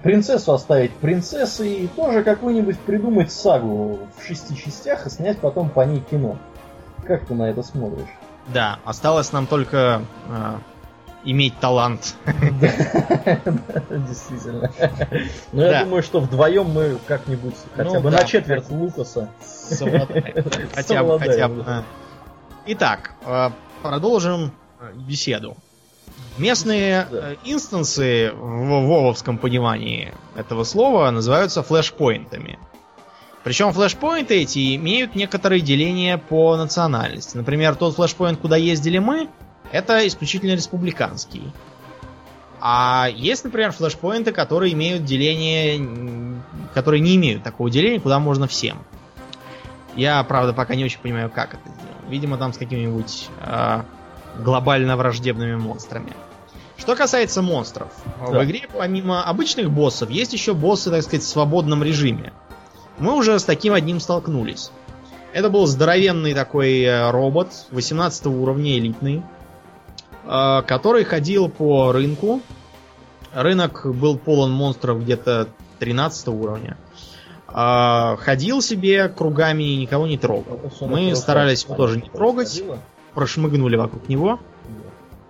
A: принцессу оставить принцессой, и тоже какую-нибудь придумать сагу в шести частях и снять потом по ней кино. Как ты на это смотришь?
B: Да, осталось нам только э, иметь талант.
A: Действительно. Но я
B: Да.
A: думаю, что вдвоем мы как-нибудь хотя
B: Ну
A: бы
B: да.
A: на четверть Лукаса.
B: Хотя бы, хотя бы. Итак, э, продолжим э, беседу. Местные
A: Да.
B: э, инстансы в вововском понимании этого слова называются флешпоинтами. Причем флешпоинты эти имеют некоторые деления по национальности. Например, тот флешпоинт, куда ездили мы, это исключительно республиканский. А есть, например, флешпоинты, которые имеют деление, которые не имеют такого деления, куда можно всем. Я, правда, пока не очень понимаю, как это сделано. Видимо, там с какими-нибудь э, глобально враждебными монстрами. Что касается монстров,
A: Да.
B: в игре помимо обычных боссов есть еще боссы, так сказать, в свободном режиме. Мы уже с таким одним столкнулись. Это был здоровенный такой э, робот 18 уровня, элитный, который ходил по рынку. Рынок был полон монстров где-то 13 уровня. А, ходил себе кругами и никого не трогал. Мы старались его тоже не трогать, прошмыгнули вокруг него.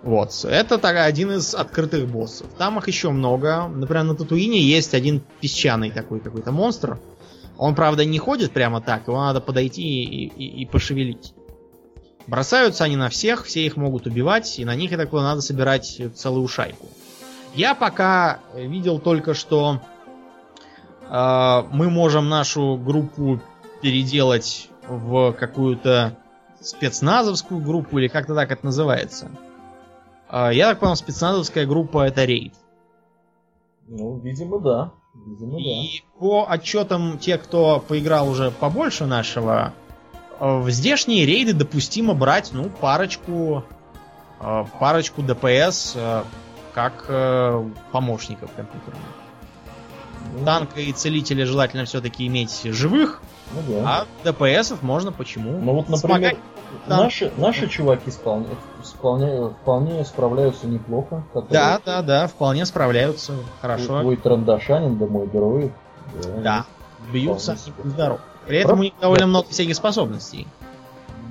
B: Вот. Это так, один из открытых боссов. Там их еще много. Например, на Татуине есть один песчаный такой какой-то монстр. Он, правда, не ходит прямо так, его надо подойти и, и- и пошевелить. Бросаются они на всех, все их могут убивать, и на них, я так понимаю, надо собирать целую шайку. Я пока видел только, что э, мы можем нашу группу переделать в какую-то спецназовскую группу, или как-то так это называется. А, Я так понял, спецназовская группа это рейд.
A: Ну, видимо, да. Видимо, да.
B: И по отчетам тех, кто поиграл уже побольше нашего, э, в здешние рейды допустимо брать, ну, парочку, э, парочку ДПС э, как э, помощников компьютерных.
A: Ну,
B: Танка и целителя желательно все-таки иметь живых,
A: Ну да.
B: а ДПСов можно почему?
A: Ну вот, например.
B: Да.
A: наши, наши чуваки вполне, вполне, вполне справляются неплохо. которые-
B: Да, да, да, вполне справляются. Хорошо.
A: Твой трандашанин, да мой дроид.
B: Да. Бьются
A: Вполне
B: и здоров. При этом у них довольно много всяких способностей.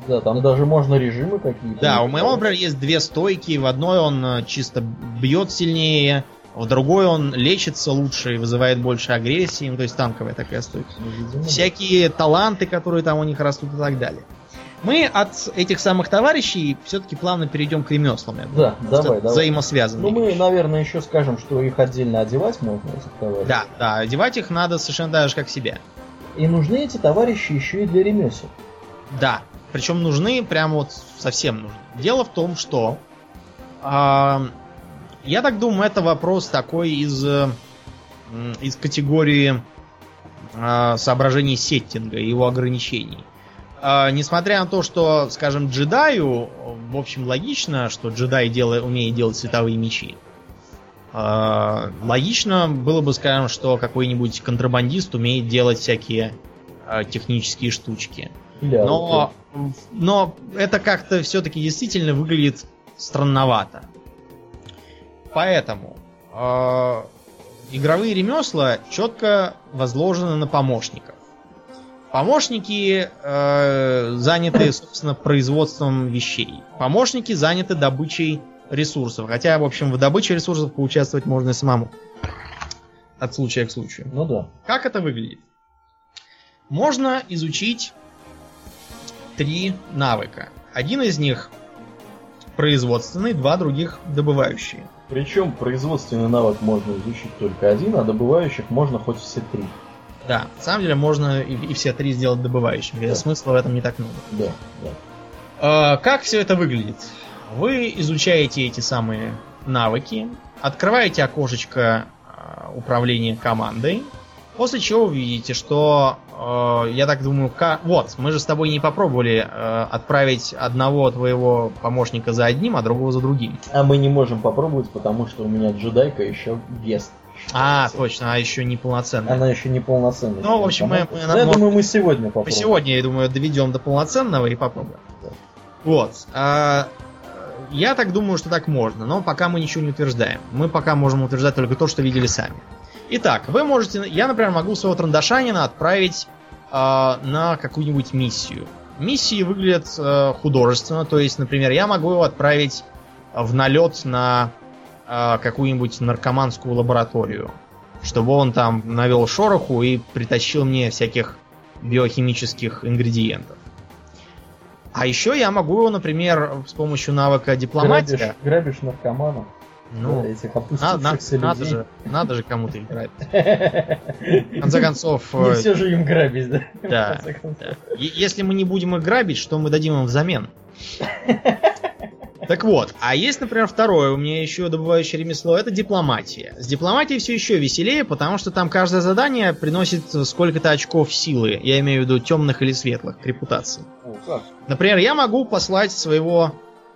A: Да, там даже можно режимы какие-то.
B: Да, у моего, например, есть две стойки. В одной он э, чисто бьет сильнее, в другой он лечится лучше и вызывает больше агрессии. Ну, то есть танковая такая стойка.
A: Ну, видимо, да.
B: Всякие таланты, которые там у них растут и так далее. Мы от этих самых товарищей все-таки плавно перейдем к ремеслам. я думаю.
A: Да, давай, давай.
B: Взаимосвязанные.
A: Ну, мы, наверное, еще скажем, что их отдельно одевать можно, этих товарищей.
B: Да, да, одевать их надо совершенно так же, как себя.
A: И нужны эти товарищи еще и для ремесел.
B: Да, причем нужны прям вот совсем нужны. Дело в том, что а, я так думаю, это вопрос такой из, э, из категории а, соображений сеттинга и его ограничений. А, несмотря на то, что, скажем, джедаю, в общем, логично, что джедай делает, умеет делать световые мечи. А, логично было бы, скажем, что какой-нибудь контрабандист умеет делать всякие а, технические штучки.
A: Для
B: Но, но это как-то все-таки действительно выглядит странновато. Поэтому э, игровые ремесла четко возложены на помощников. Помощники э, заняты, собственно, производством вещей. Помощники заняты добычей ресурсов. Хотя, в общем, в добыче ресурсов поучаствовать можно и самому. От случая к случаю.
A: Ну да.
B: Как это выглядит? Можно изучить три навыка. Один из них производственный, два других добывающие.
A: Причем производственный навык можно изучить только один, а добывающих можно хоть все три.
B: Да, на самом деле можно и, и все три сделать добывающими.
A: Да.
B: Смысла в этом не так много.
A: Да, да.
B: Э, Как все это выглядит? Вы изучаете эти самые навыки, открываете окошечко э, управления командой, после чего вы видите, что, э, я так думаю, ка- вот, мы же с тобой не попробовали э, отправить одного твоего помощника за одним, а другого за другим.
A: А мы не можем попробовать, потому что у меня джедайка еще гест.
B: А, точно, а еще не полноценная.
A: Она еще не полноценная.
B: Ну, в общем, мы- мы-
A: Ну, я
B: может-
A: думаю, мы сегодня
B: Мы
A: попробуем.
B: сегодня, я думаю, доведем до полноценного и попробуем.
A: Да.
B: Вот. а, я так думаю, что так можно, но пока мы ничего не утверждаем. Мы пока можем утверждать только то, что видели сами. Итак, вы можете... Я, например, могу своего трандашанина отправить а, на какую-нибудь миссию. Миссии выглядят э, художественно, то есть, например, я могу его отправить в налет на а, какую-нибудь наркоманскую лабораторию, чтобы он там навел шороху и притащил мне всяких биохимических ингредиентов. А еще я могу например, с помощью навыка дипломатия.
A: Грабишь, грабишь наркоманов,
B: Ну,
A: этих
B: на- на- надо, же, надо же кому-то их грабить. В конце концов,
A: Не
B: э,
A: все же им грабить, да?
B: Да, да. Если мы не будем их грабить, что мы дадим им взамен? Так вот, а есть, например, второе у меня еще добывающее ремесло, это дипломатия. С дипломатией все еще веселее, потому что там каждое задание приносит сколько-то очков силы. Я имею в виду темных или светлых, к репутации. Например, я могу послать своего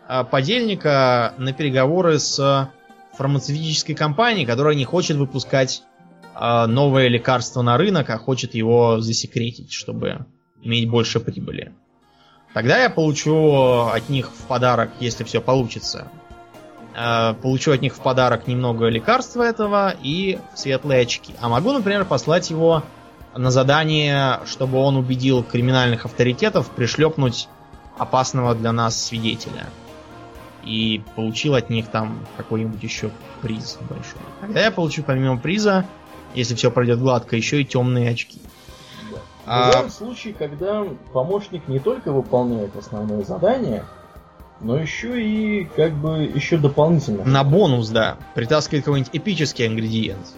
B: а, подельника на переговоры с фармацевтической компанией, которая не хочет выпускать а, новое лекарство на рынок, а хочет его засекретить, чтобы иметь больше прибыли. Тогда я получу от них в подарок, если все получится, а, получу от них в подарок немного лекарства этого и светлые очки. А могу, например, послать его на задание, чтобы он убедил криминальных авторитетов пришлепнуть опасного для нас свидетеля. И получил от них там какой-нибудь еще приз большой. Тогда я получу помимо приза, если все пройдет гладко, еще и темные очки.
A: Да.
B: А-
A: Бывают случаи, когда помощник не только выполняет основное задание, но еще и как бы еще дополнительно.
B: На бонус, да, притаскивает какой-нибудь эпический ингредиент.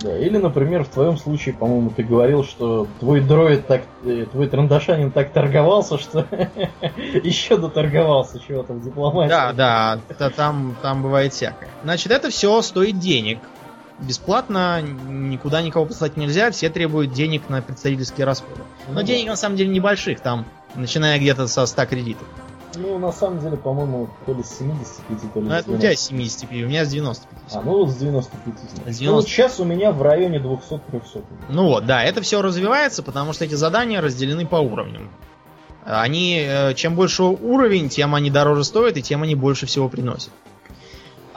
A: Да, или, например, в твоем случае, по-моему, ты говорил, что твой дроид так, э, твой трандашанин так торговался, что еще доторговался чего-то в дипломатии.
B: Да, да, та- там, там бывает всякое. Значит, это все стоит денег. Бесплатно никуда никого послать нельзя, все требуют денег на представительские расходы.
A: Ну
B: Но
A: да.
B: денег на самом деле небольших, там, начиная где-то со 100 кредитов.
A: Ну, на самом деле, по-моему, то ли с 75, то ли
B: Ну, это у тебя
A: 90.
B: 75, у меня с 95.
A: А, ну вот с 95. значит.
B: С
A: Ну, вот
B: 90.
A: сейчас у меня в районе 200-300.
B: Ну вот, да, это все развивается, потому что эти задания разделены по уровням. Они, э, чем больше уровень, тем они дороже стоят, и тем они больше всего приносят.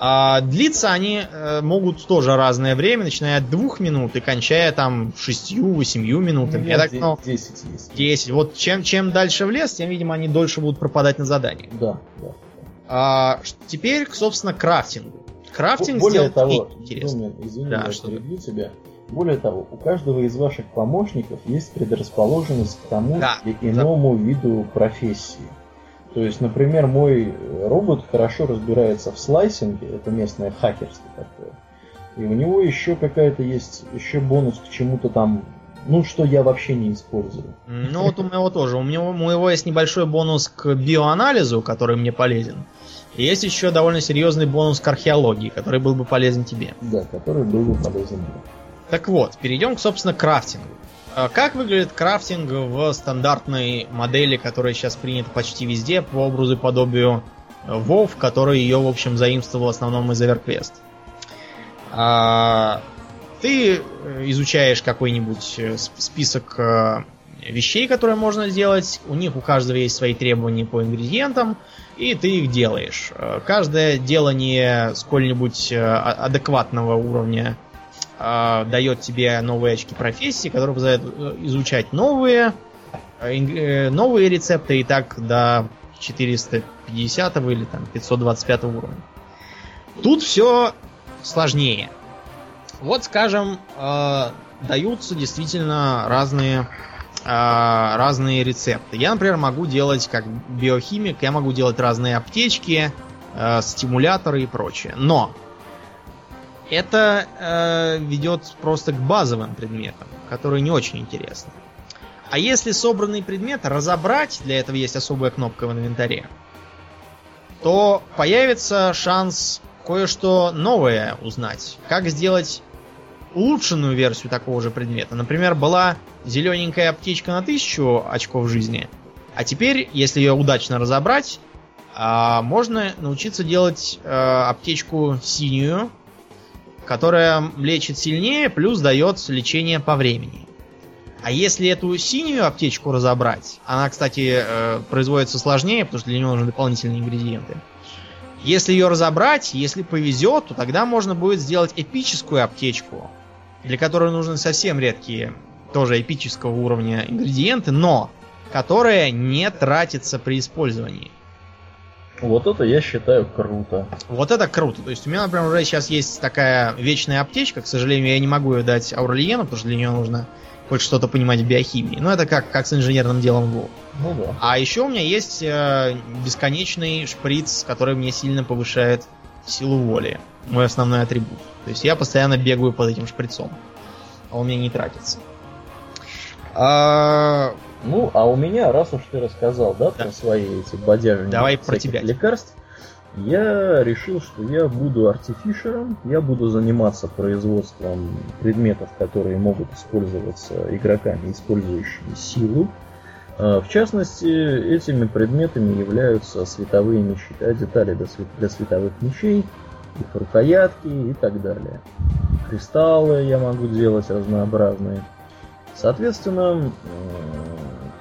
B: А длиться они э, могут тоже разное время, начиная от двух минут и кончая там шестью-восемью
A: У
B: минутами.
A: меня
B: Я так понял,
A: 10 есть.
B: 10. Вот чем, чем дальше в лес, тем, видимо, они дольше будут пропадать на задании.
A: Да, да.
B: А, теперь, собственно, крафтингу. Крафтинг
A: Более того,
B: интересно.
A: Домен, извини,
B: Да,
A: я
B: что
A: перебью тебя. Более того, у каждого из ваших помощников есть предрасположенность к тому
B: Да,
A: или иному виду профессии. То есть, например, мой робот хорошо разбирается в слайсинге, это местное хакерство такое. И у него еще какая-то есть, еще бонус к чему-то там, ну, что я вообще не использую.
B: Ну вот у моего тоже. У меня, у моего есть небольшой бонус к биоанализу, который мне полезен. И есть еще довольно серьезный бонус к археологии, который был бы полезен тебе.
A: Да, который был бы полезен мне.
B: Так вот, перейдем, собственно, к крафтингу. А Как выглядит крафтинг в стандартной модели, которая сейчас принята почти везде, по образу и подобию э, WoW, который ее, в общем, заимствовал в основном из EverQuest? А, Ты э, изучаешь какой-нибудь э, сп- список э, вещей, которые можно сделать. У них у каждого есть свои требования по ингредиентам, и ты их делаешь. Э, Каждое делание сколь-нибудь э, а- адекватного уровня э, дает тебе новые очки профессии, которые позволяют э, изучать новые, э, новые рецепты и так до 450 или там 525 уровня. Тут все сложнее. Вот, скажем, э, даются действительно разные э, разные рецепты. Я, например, могу делать как биохимик, я могу делать разные аптечки, э, стимуляторы и прочее. Но это э, ведет просто к базовым предметам, которые не очень интересны. А если собранный предмет разобрать, для этого есть особая кнопка в инвентаре, то появится шанс кое-что новое узнать. Как сделать улучшенную версию такого же предмета. Например, была зелененькая аптечка на 1000 очков жизни, а теперь, если ее удачно разобрать, а, можно научиться делать а, аптечку синюю, которая лечит сильнее, плюс дает лечение по времени. А если эту синюю аптечку разобрать, она, кстати, э, производится сложнее, потому что для нее нужны дополнительные ингредиенты. Если ее разобрать, если повезет, то тогда можно будет сделать эпическую аптечку, для которой нужны совсем редкие, тоже эпического уровня ингредиенты, но которая не тратится при использовании.
A: Вот это я считаю круто.
B: Вот это круто. То есть у меня, например, уже сейчас есть такая вечная аптечка. К сожалению, я не могу ее дать Аурельену, потому что для нее нужно хоть что-то понимать в биохимии. Но это как, как с инженерным делом в
A: Ну да.
B: А еще у меня есть э, бесконечный шприц, который мне сильно повышает силу воли. Мой основной атрибут. То есть я постоянно бегаю под этим шприцом. А он мне не тратится.
A: А... Ну, а у меня, раз уж ты рассказал, да, да. про свои эти бодяжные
B: Давай про тебя.
A: лекарств, я решил, что я буду артифишером, я буду заниматься производством предметов, которые могут использоваться игроками, использующими силу. А, в частности, этими предметами являются световые мечи, да, детали для световых мечей, их рукоятки и так далее. Кристаллы я могу делать разнообразные. Соответственно,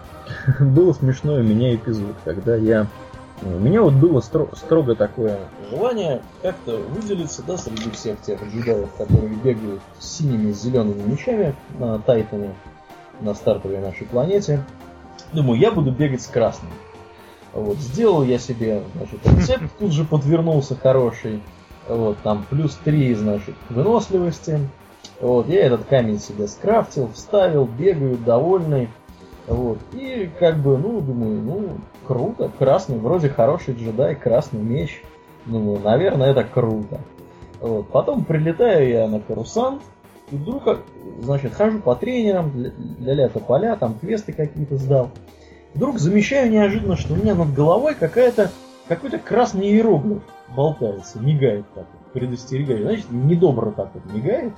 A: было смешной у меня эпизод, когда я... У меня вот было стро- строго такое желание как-то выделиться, да, среди всех тех джедаев, которые бегают с синими, с зелеными мечами на Тайтане, на стартовой нашей планете. Думаю, я буду бегать с красным. Вот, сделал я себе, значит, рецепт, тут же подвернулся хороший. Вот, там плюс 3, значит, выносливости. Вот, я этот камень себе скрафтил, вставил, бегаю, довольный. Вот, и как бы, ну, думаю, ну, круто, красный, вроде хороший джедай, красный меч. Думаю, наверное, это круто. Вот, потом прилетаю я на Карусант, и вдруг, значит, хожу по тренерам, для-ля поля, там квесты какие-то сдал. Вдруг замечаю неожиданно, что у меня над головой какая-то какой-то красный иероглиф болтается, мигает так предостерегает. Значит, недобро так вот мигает.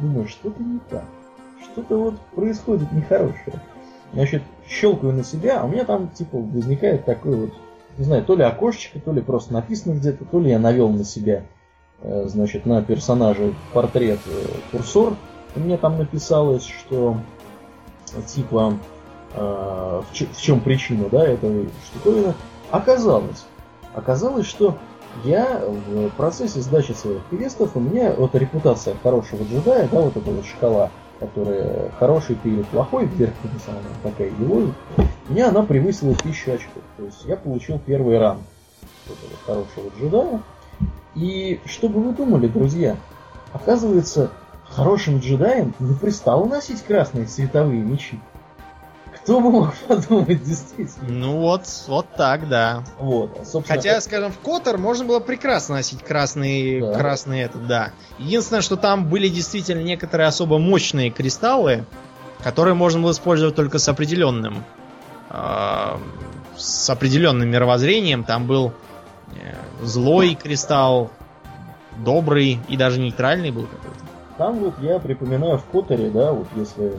A: Думаю, что-то не так. Что-то вот происходит нехорошее. Значит, щелкаю на себя, а у меня там, типа, возникает такой вот, не знаю, то ли окошечко, то ли просто написано где-то, то ли я навел на себя, э, значит, на персонажа портрет э, курсор. И мне там написалось, что, типа, э, в чем причина, да, этой штуковины. Оказалось, оказалось, что я в процессе сдачи своих квестов, у меня вот репутация хорошего джедая, да, вот эта вот шкала, которая хороший ты или плохой, вверх написана такая его, у меня она превысила тысячу очков. То есть я получил первый ранг этого хорошего джедая. И что бы вы думали, друзья, оказывается, хорошим джедаем не пристало носить красные световые мечи. Кто бы мог подумать, действительно.
B: Ну вот, вот так, да.
A: Вот,
B: собственно. Хотя, это... скажем, в Котор можно было прекрасно носить красный, да. красный этот, да. Единственное, что там были действительно некоторые особо мощные кристаллы, которые можно было использовать только с определенным, э, с определенным мировоззрением. Там был э, злой кристалл, добрый и даже нейтральный был какой-то.
A: Там вот я припоминаю в Которе, да, вот если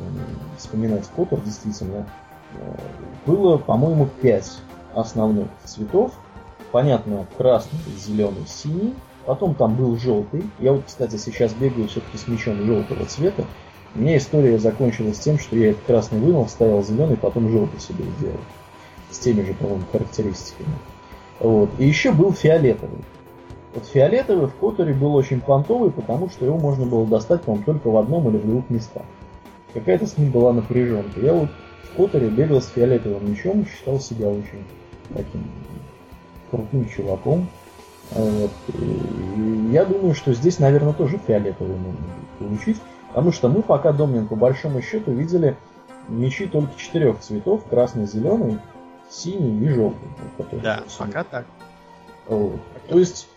A: вспоминать Котор, действительно, было, по-моему, пять основных цветов. Понятно, красный, зеленый, синий. Потом там был желтый. Я вот, кстати, сейчас бегаю все-таки с мечом желтого цвета. У меня история закончилась тем, что я этот красный вынул, вставил зеленый, потом желтый себе сделал. С теми же, по-моему, характеристиками. Вот. И еще был фиолетовый. Вот фиолетовый в Которе был очень понтовый, потому что его можно было достать, по-моему, только в одном или в двух местах. Какая-то с ним была напряженка. Я вот в Которе бегал с фиолетовым мечом, считал себя очень таким крутым чуваком. Вот. И я думаю, что здесь, наверное, тоже фиолетовый нужно получить. Потому что мы пока, Домнин, по большому счету, видели мечи только четырех цветов. Красный, зеленый, синий и желтый.
B: Да, пока так.
A: Вот. То есть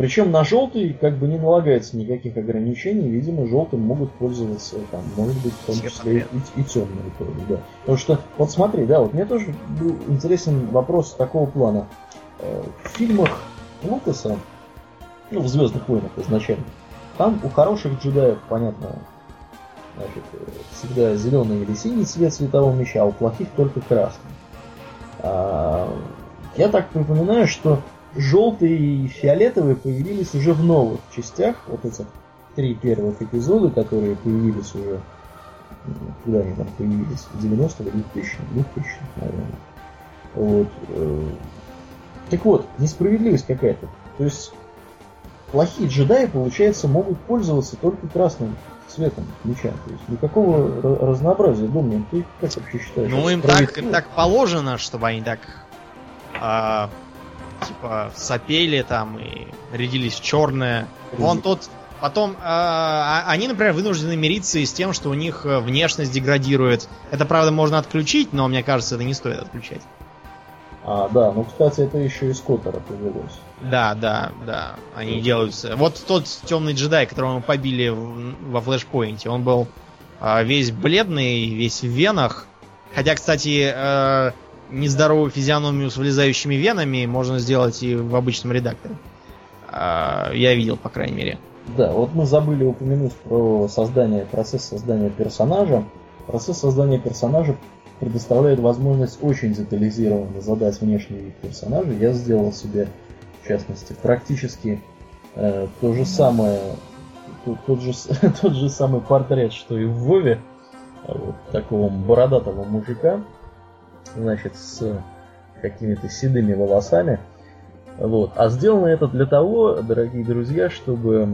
A: причем на желтый как бы не налагается никаких ограничений, видимо, желтым могут пользоваться там, может быть, в том числе и, и темные тоже, да. Потому что, вот смотри, да, вот мне тоже был интересен вопрос такого плана. Э, в фильмах Лукаса, ну, в Звездных войнах изначально, там у хороших джедаев, понятно, значит, всегда зеленый или синий цвет светового меча, а у плохих только красный. А, я так припоминаю, что желтые и фиолетовые появились уже в новых частях, вот этих три первых эпизода, которые появились уже, когда они там появились, в 90-х, 2000 2000 наверное. Вот. Э, так вот, несправедливость какая-то. То есть, плохие джедаи, получается, могут пользоваться только красным цветом меча. То есть никакого разнообразия. Думаю, ты как вообще считаешь?
B: Ну, им так, так положено, чтобы они так а, типа сопели там и рядились в черное. Вон тот Потом э, они, например, вынуждены мириться и с тем, что у них э, внешность деградирует. Это, правда, можно отключить, но мне кажется, это не стоит отключать.
A: А, да, ну, кстати, это еще из Коттера повелось.
B: Да, да, да. Они да. делаются. Вот тот темный джедай, которого мы побили в, во флешпоинте, он был э, весь бледный, весь в венах. Хотя, кстати, э, нездоровую физиономию с вылезающими венами можно сделать и в обычном редакторе. А, я видел, по крайней мере.
A: Да, вот мы забыли упомянуть про создание, процесс создания персонажа. Процесс создания персонажа предоставляет возможность очень детализированно задать внешний вид персонажа. Я сделал себе, в частности, практически э, то же самое, тот, тот, же, тот же самый портрет, что и в Вове, вот, такого бородатого мужика, значит, с какими-то седыми волосами. Вот. А сделано это для того, дорогие друзья, чтобы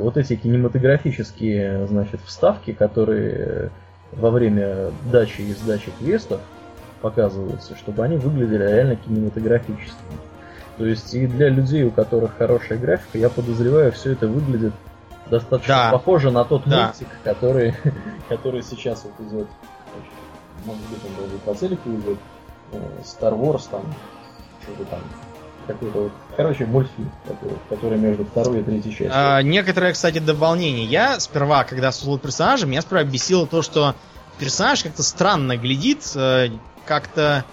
A: вот эти кинематографические, значит, вставки, которые во время дачи и сдачи квестов показываются, чтобы они выглядели реально кинематографическими. То есть и для людей, у которых хорошая графика, я подозреваю, все это выглядит достаточно да. похоже на тот да. мультик, который, который сейчас вот идет может быть, он даже по телеку идет, э, Star Wars там, что-то там, какой-то вот, короче, мультфильм, который, который между второй и третьей частью.
B: А, некоторое, кстати, дополнение. Я сперва, когда создал персонажа, меня сперва бесило то, что персонаж как-то странно глядит, э, как-то,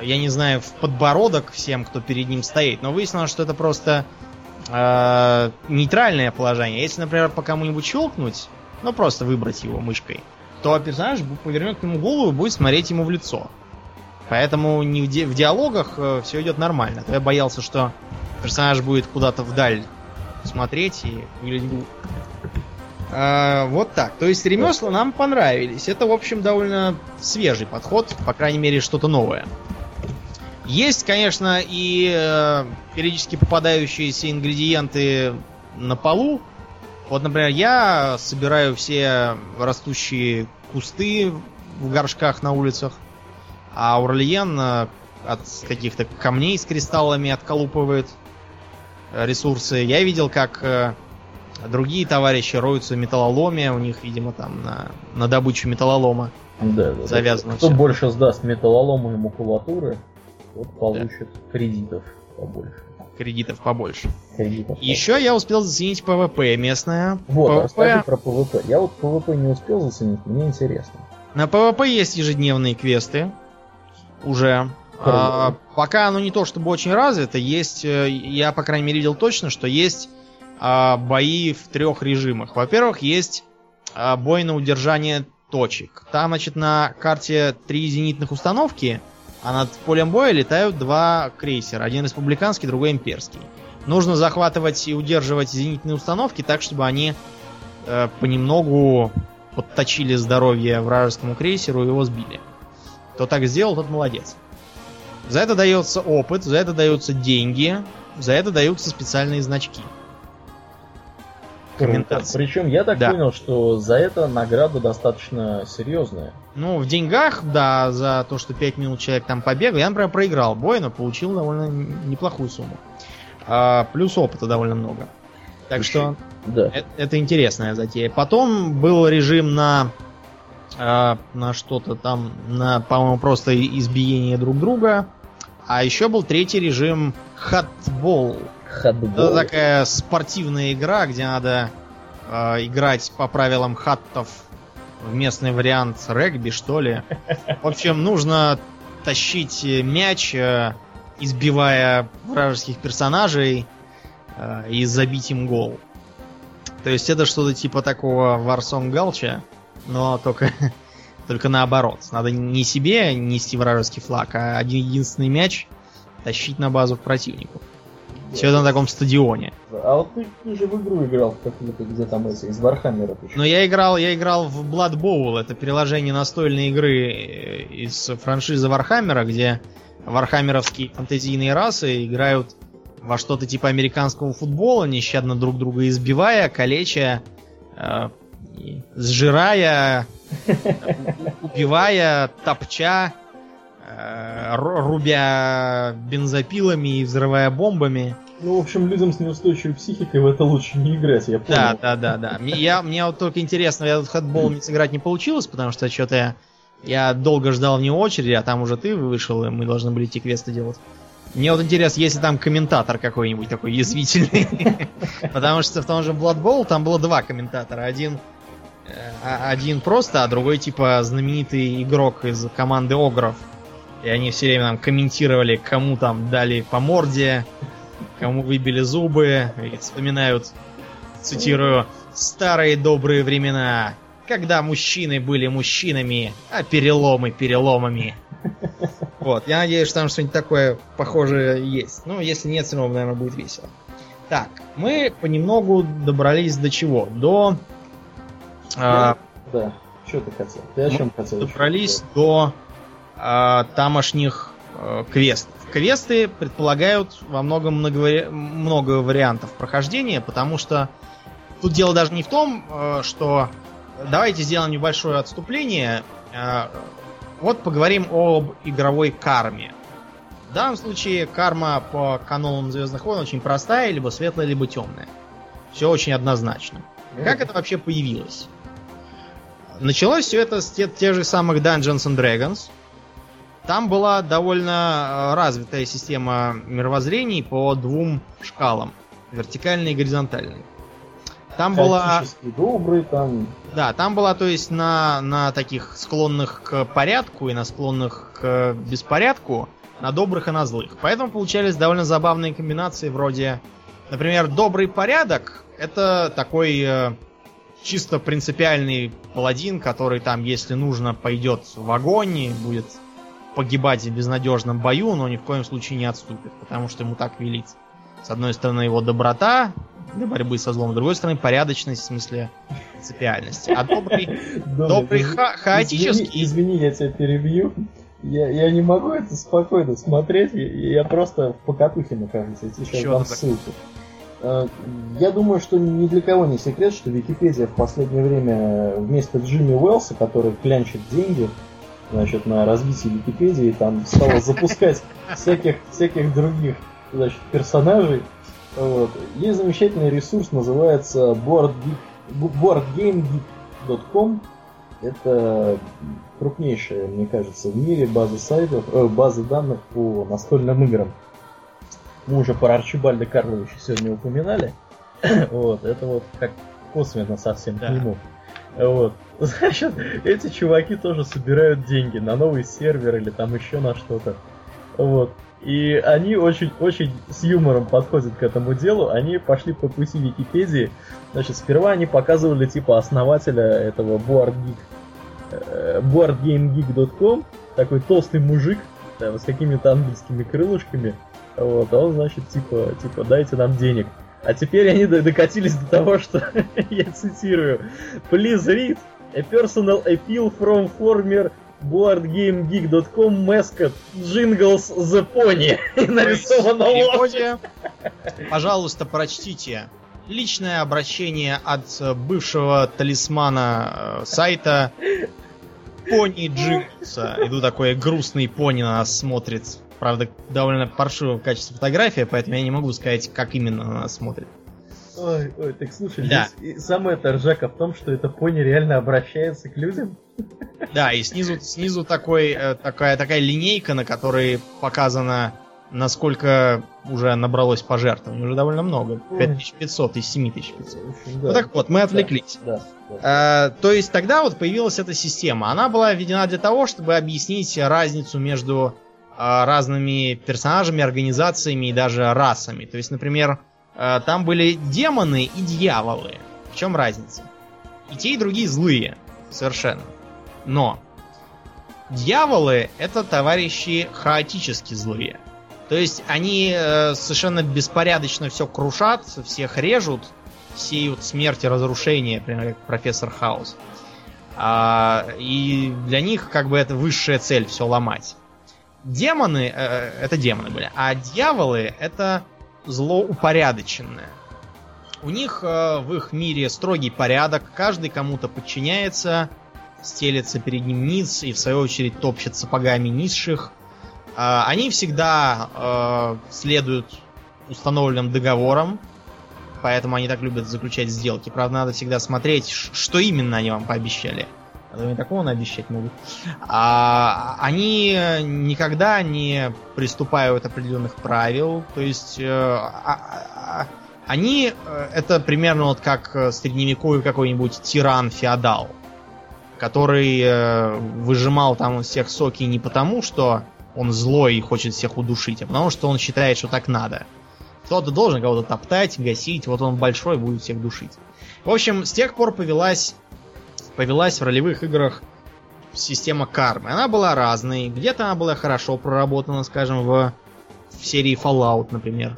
B: я не знаю, в подбородок всем, кто перед ним стоит. Но выяснилось, что это просто э, нейтральное положение. Если, например, по кому-нибудь щелкнуть, ну просто выбрать его мышкой, то персонаж повернет к нему голову и будет смотреть ему в лицо. Поэтому не в, ди- в диалогах э, все идет нормально. То я боялся, что персонаж будет куда-то вдаль смотреть и выглядеть а, вот так. То есть ремесла нам понравились. Это, в общем, довольно свежий подход, по крайней мере, что-то новое. Есть, конечно, и э, периодически попадающиеся ингредиенты на полу, вот, например, я собираю все растущие кусты в горшках на улицах, а Урлиен э, от каких-то камней с кристаллами отколупывает э, ресурсы. Я видел, как э, другие товарищи роются в металлоломе, у них, видимо, там на, на добычу металлолома
A: да, да, завязано. Кто все. больше сдаст металлолома и макулатуры, тот получит да. кредитов побольше
B: кредитов побольше. Кредитов Еще я успел заценить PvP местное.
A: Вот, PvP... расскажи про PvP. Я вот PvP не успел заценить, мне интересно.
B: На PvP есть ежедневные квесты. Уже. А, пока оно не то чтобы очень развито, есть, э, я по крайней мере видел точно, что есть а, бои в трех режимах. Во-первых, есть а, бой на удержание точек. Там, значит, на карте три зенитных установки, а над полем боя летают два крейсера. Один республиканский, другой имперский. Нужно захватывать и удерживать зенитные установки так, чтобы они э, понемногу подточили здоровье вражескому крейсеру и его сбили. Кто так сделал, тот молодец. За это дается опыт, за это даются деньги. за это даются специальные значки.
A: Причем я так да. понял, что за это награда достаточно серьезная.
B: Ну, в деньгах, да, за то, что 5 минут человек там побегал. Я, например, проиграл бой, но получил довольно неплохую сумму. А, плюс опыта довольно много. Так что да. это, это интересная затея. Потом был режим на а, на что-то там, на, по-моему, просто избиение друг друга. А еще был третий режим хатбол. Хатбол. Это такая спортивная игра, где надо э, играть по правилам хаттов в местный вариант регби, что ли. В общем, нужно тащить мяч, э, избивая вражеских персонажей э, и забить им гол. То есть это что-то типа такого Варсон Галча, но только, только наоборот. Надо не себе нести вражеский флаг, а один единственный мяч тащить на базу к противнику. Все это на таком стадионе.
A: А вот ты, ты же в игру играл в какую-то, где там эти, из Вархаммера.
B: Но я играл, я играл в Blood Bowl, это переложение настольной игры э, из франшизы Вархаммера, где вархаммеровские фантазийные расы играют во что-то типа американского футбола, нещадно друг друга избивая, калеча, э, сжирая, убивая, топча, рубя бензопилами и взрывая бомбами.
A: Ну, в общем, людям с неустойчивой психикой в это лучше не играть, я понял.
B: Да, да, да, да. Я, мне вот только интересно, я тут хэтбол не сыграть не получилось, потому что что-то я, я долго ждал вне очереди, а там уже ты вышел, и мы должны были идти квесты делать. Мне вот интересно, если там комментатор какой-нибудь такой язвительный. Потому что в том же Blood Bowl там было два комментатора. Один Э, а, один просто, а другой типа знаменитый игрок из команды Огров. И они все время нам комментировали, кому там дали по морде, кому выбили зубы, и вспоминают, цитирую, старые добрые времена, когда мужчины были мужчинами, а переломы переломами. Вот, я надеюсь, что там что-нибудь такое похожее есть. Ну, если нет, все равно, наверное, будет весело. Так, мы понемногу добрались до чего? До
A: а, да. Что ты хотел? Ты о чем хотел?
B: Добрались до а, тамошних а, квестов. Квесты предполагают во многом много, много вариантов прохождения, потому что тут дело даже не в том, а, что давайте сделаем небольшое отступление. А, вот поговорим об игровой карме. В данном случае карма по канонам Звездных войн очень простая, либо светлая, либо темная. Все очень однозначно. Как это вообще появилось? Началось все это с тех, тех же самых Dungeons and Dragons. Там была довольно э, развитая система мировоззрений по двум шкалам. Вертикальной и горизонтальной. Там была...
A: добрый, там...
B: Да, там была, то есть, на, на таких склонных к порядку и на склонных к беспорядку, на добрых и на злых. Поэтому получались довольно забавные комбинации вроде... Например, добрый порядок это такой э, чисто принципиальный паладин, который там, если нужно, пойдет в огонь и будет погибать в безнадежном бою, но ни в коем случае не отступит, потому что ему так велит. С одной стороны, его доброта для борьбы со злом, с другой стороны, порядочность в смысле принципиальности. А добрый, добрый ха хаотический...
A: Извини, извини, я тебя перебью. Я, я не могу это спокойно смотреть, я, я просто в покатухе нахожусь, я сейчас дам ссылку. Э, я думаю, что ни для кого не секрет, что Википедия в последнее время вместо Джимми Уэллса, который клянчит деньги значит, на развитие Википедии, там стала запускать всяких, всяких других значит, персонажей. Вот. Есть замечательный ресурс, называется boardgamegeek.com. Это крупнейшая, мне кажется, в мире база сайтов, э, база данных по настольным играм. Мы уже про Арчибальда Карловича сегодня упоминали. вот, это вот как косвенно совсем к нему. Вот. Значит, эти чуваки тоже собирают деньги на новый сервер или там еще на что-то. Вот. И они очень-очень с юмором подходят к этому делу. Они пошли по пути Википедии. Значит, сперва они показывали типа основателя этого BoardGeek, э, boardgamegeek.com, такой толстый мужик, да, с какими-то английскими крылышками. Вот, а он, значит, типа, типа, дайте нам денег. А теперь они докатились до того, что, я цитирую, Please read a personal appeal from former boardgamegeek.com Mascot Jingles the Pony.
B: В переводе, пожалуйста, прочтите личное обращение от э, бывшего талисмана э, сайта Пони Джинглса. Иду такой грустный пони на нас смотрит. Правда, довольно паршивое качество фотографии, поэтому я не могу сказать, как именно на нас смотрит.
A: Ой, ой, так слушай,
B: Да.
A: здесь самая торжака в том, что это пони реально обращается к людям.
B: Да, и снизу, снизу такой, э, такая, такая линейка, на которой показано, насколько уже набралось пожертвований. Уже довольно много.
A: Ой.
B: 5500 из 7500.
A: В общем,
B: Ну так вот, мы отвлеклись.
A: Да, да.
B: Э, то есть тогда вот появилась эта система. Она была введена для того, чтобы объяснить разницу между э, разными персонажами, организациями и даже расами. То есть, например, там были демоны и дьяволы. В чем разница? И те, и другие злые. Совершенно. Но дьяволы это товарищи хаотически злые. То есть они э, совершенно беспорядочно все крушат, всех режут, сеют смерть и разрушение, например, как профессор Хаус. А, и для них как бы это высшая цель все ломать. Демоны, э, это демоны были, а дьяволы это зло упорядоченное. У них э, в их мире строгий порядок, каждый кому-то подчиняется, стелется перед ним низ и в свою очередь топчет сапогами низших. А, Они всегда э, следуют установленным договорам, поэтому они так любят заключать сделки. Правда, надо всегда смотреть, что именно они вам пообещали. А они такого наобещать могут. А, они никогда не приступают определенных правил. То есть э, а- а- они э, это примерно вот как э, средневековый какой-нибудь тиран-феодал, который э, выжимал там всех соки не потому, что он злой и хочет всех удушить, а потому что он считает, что так надо. Кто-то должен кого-то топтать, гасить, вот он большой, будет всех душить. В общем, с тех пор повелась, повелась в ролевых играх система кармы. Она была разной. Где-то она была хорошо проработана, скажем, в, в серии Fallout, например.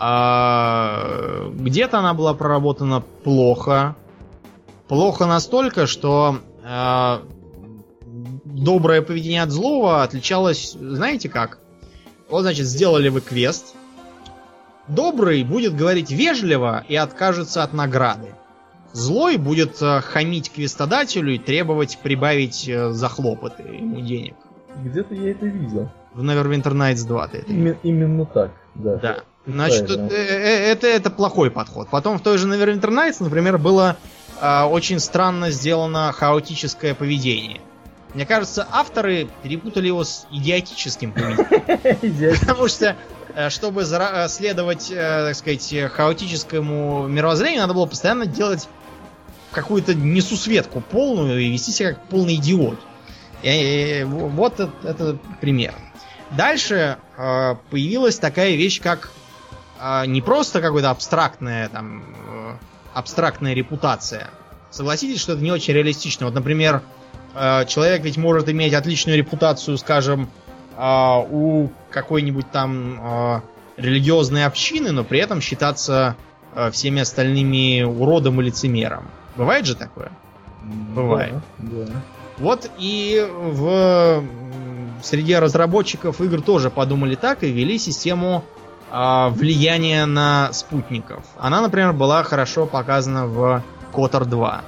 B: А где-то она была проработана плохо. Плохо настолько, что а, доброе поведение от злого отличалось, знаете как? Вот, значит, сделали вы квест. Добрый будет говорить вежливо и откажется от награды. Злой будет э, хамить квестодателю и требовать прибавить э, за хлопоты ему денег.
A: Где-то я это видел.
B: В Neverwinter Nights 2 ты это
A: Име- именно так, да.
B: да. Значит,
A: Правильно.
B: э, это, это плохой подход. Потом в той же Neverwinter Nights, например, было э, очень странно сделано хаотическое поведение. Мне кажется, авторы перепутали его с идиотическим поведением. Потому что, чтобы следовать, так сказать, хаотическому мировоззрению, надо было постоянно делать какую-то несусветку полную и вести себя как полный идиот. И, э, вот это, это пример. Дальше э, появилась такая вещь, как э, не просто какая-то абстрактная там э, абстрактная репутация. Согласитесь, что это не очень реалистично. Вот, например, э, человек ведь может иметь отличную репутацию, скажем, а, у какой-нибудь там а, религиозной общины, но при этом считаться а, всеми остальными уродом и лицемером. Бывает же такое? Бывает.
A: Да, да.
B: Вот и в среди разработчиков игр тоже подумали так и ввели систему а, влияния на спутников. Она, например, была хорошо показана в Котор 2.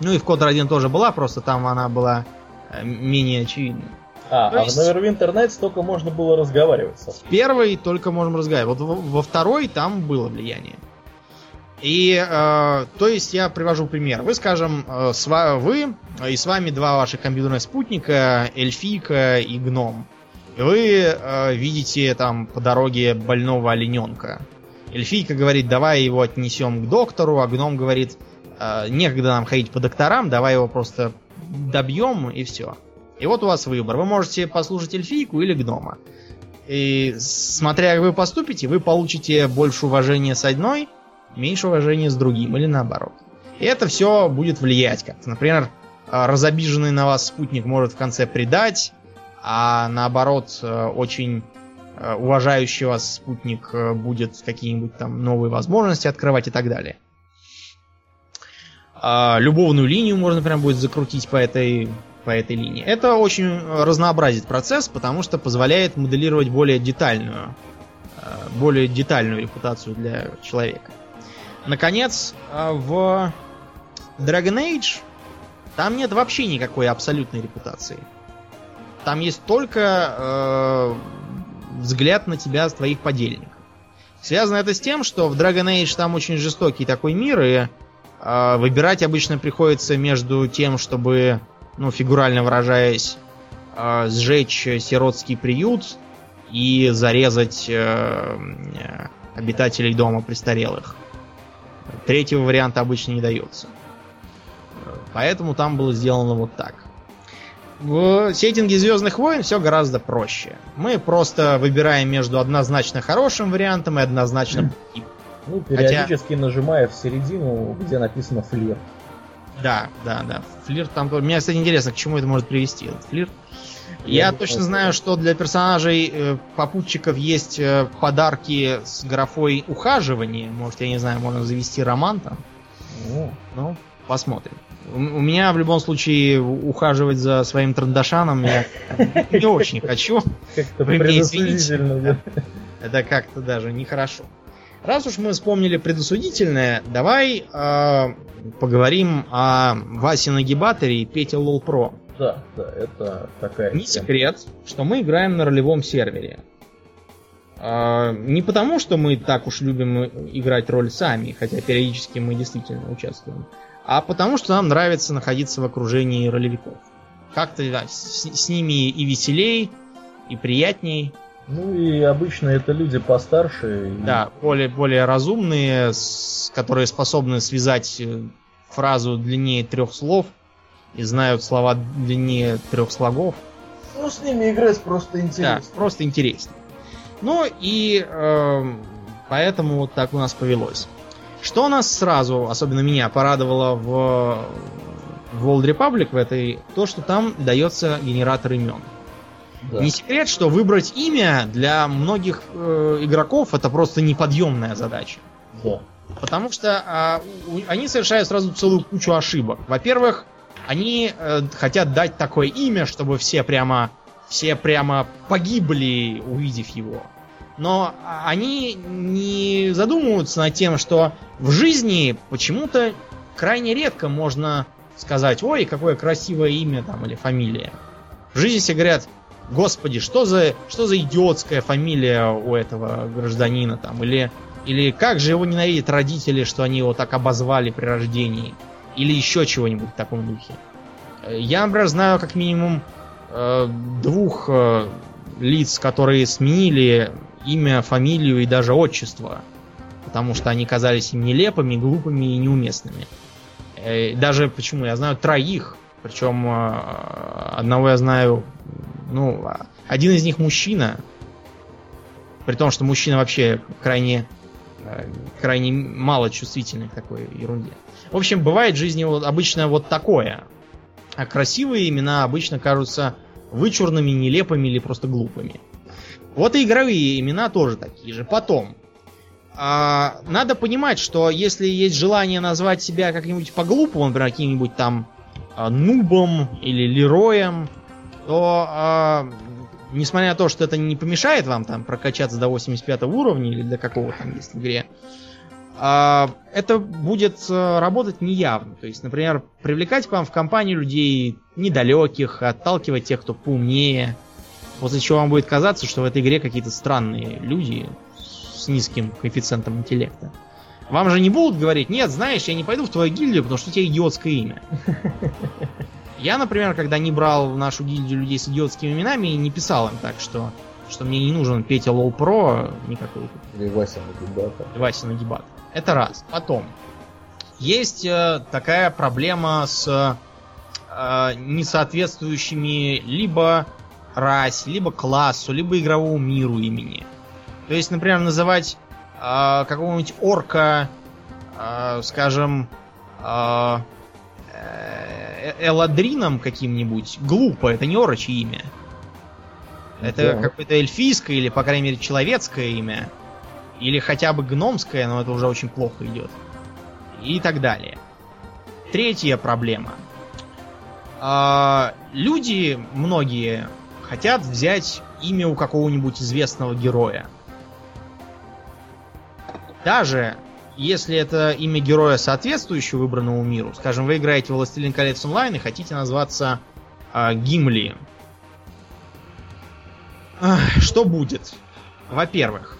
B: Ну и в Котор 1 тоже была, просто там она была э, менее очевидной.
A: А,
B: То
A: а
B: есть-
A: в Neverwinter Nights только можно было разговаривать со
B: В первой только можем разговаривать. Вот во, во второй там было влияние. И, э, то есть, я привожу пример. Вы, скажем, э, с вы и с вами два ваших компьютерных спутника, эльфийка и гном. Вы э, видите там по дороге больного олененка. Эльфийка говорит, давай его отнесем к доктору, а гном говорит, «Э, некогда нам ходить по докторам, давай его просто добьем и все. И вот у вас выбор. Вы можете послушать эльфийку или гнома. И смотря как вы поступите, вы получите больше уважения с одной, меньше уважения с другим, или наоборот. И это все будет влиять как-то. Например, э, разобиженный на вас спутник может в конце предать, а наоборот, э, очень э, уважающий вас спутник э, будет какие-нибудь там новые возможности открывать и так далее. А, любовную линию можно прям будет закрутить по этой по этой линии. Это очень разнообразит процесс, потому что позволяет моделировать более детальную, более детальную репутацию для человека. Наконец, э, в Dragon Age там нет вообще никакой абсолютной репутации. Там есть только э, взгляд на тебя с твоих подельников. Связано это с тем, что в Dragon Age там очень жестокий такой мир, и э, выбирать обычно приходится между тем, чтобы, ну, фигурально выражаясь, э, сжечь сиротский приют и зарезать э, обитателей дома престарелых. Третьего варианта обычно не дается. Поэтому там было сделано вот так. В сеттинге Звездных войн все гораздо проще. Мы просто выбираем между однозначно хорошим вариантом и однозначно плохим.
A: Ну, периодически Хотя... нажимая в середину, где написано флирт.
B: Да, да, да. Флирт там. Мне, кстати, интересно, к чему это может привести, флирт. Я, Я точно знаю, что для персонажей э, попутчиков есть э, подарки с графой ухаживания. Может, я не знаю, можно завести роман там. О. Ну, посмотрим. У, меня в любом случае ухаживать за своим трандашаном я не очень хочу.
A: Как-то.
B: Это как-то даже нехорошо. Раз уж мы вспомнили предосудительное, давай э, поговорим о Васе Нагибаторе и Пете Лол Про.
A: Да, да, это такая...
B: Не секрет, что мы играем на ролевом сервере. Э, не потому, что мы так уж любим играть роль сами, хотя периодически мы действительно участвуем, а потому что нам нравится находиться в окружении ролевиков. Как-то да, с, с ними и веселей, и приятней.
A: Ну и обычно это люди постарше.
B: И... Да, более, более разумные, с, которые способны связать э, фразу длиннее трех слов и знают слова длиннее трех слогов.
A: Ну, с ними играть просто интересно. Да,
B: просто интересно. Ну и э, поэтому вот так у нас повелось. Что нас сразу, особенно меня, порадовало в, в World Republic в этой, то, что там дается генератор имен. Да. Не секрет, что выбрать имя для многих э, игроков это просто неподъемная задача.
A: Да.
B: Потому что э, у, они совершают сразу целую кучу ошибок. Во-первых, они э, хотят дать такое имя, чтобы все прямо все прямо погибли, увидев его. Но они не задумываются над тем, что в жизни почему-то крайне редко можно сказать, ой, какое красивое имя там или фамилия. В жизни все говорят, господи, что за, что за идиотская фамилия у этого гражданина там, или, или как же его ненавидят родители, что они его так обозвали при рождении, или еще чего-нибудь в таком духе. Я, например, знаю как минимум э, двух э, лиц, которые сменили имя, фамилию и даже отчество. Потому что они казались им нелепыми, глупыми и неуместными. Э, даже почему? Я знаю троих. Причем э, одного я знаю, ну, один из них мужчина. При том, что мужчина вообще крайне, э, крайне мало чувствительный к такой ерунде. В общем, бывает в жизни вот, обычно вот такое. А красивые имена обычно кажутся вычурными, нелепыми или просто глупыми. Вот и игровые имена тоже такие же. Потом, а, надо понимать, что если есть желание назвать себя как-нибудь по-глупому, например, каким-нибудь там а, Нубом или Лероем, то, а, несмотря на то, что это не помешает вам там прокачаться до 85 уровня или до какого там есть в игре, а, это будет а, работать неявно. То есть, например, привлекать к вам в компанию людей недалеких, отталкивать тех, кто поумнее, После чего вам будет казаться, что в этой игре какие-то странные люди с низким коэффициентом интеллекта. Вам же не будут говорить, нет, знаешь, я не пойду в твою гильдию, потому что у тебя идиотское имя. Я, например, когда не брал в нашу гильдию людей с идиотскими именами, не писал им так, что, что мне не нужен Петя Лол Про никакой.
A: Или Вася Нагибата.
B: Вася Нагибат. Это раз. Потом. Есть э, такая проблема с э, несоответствующими либо расе, либо классу, либо игровому миру имени. То есть, например, называть э, какого-нибудь орка, э, скажем, э, Эладрином каким-нибудь глупо, это не орочье имя. Это да. какое-то эльфийское или, по крайней мере, человеческое имя. Или хотя бы гномское, но это уже очень плохо идет. И так далее. Третья проблема. А, люди, многие, хотят взять имя у какого-нибудь известного героя. Даже если это имя героя, соответствующего выбранному миру, скажем, вы играете в Властелин колец онлайн и хотите назваться э, Гимли. Что будет? Во-первых,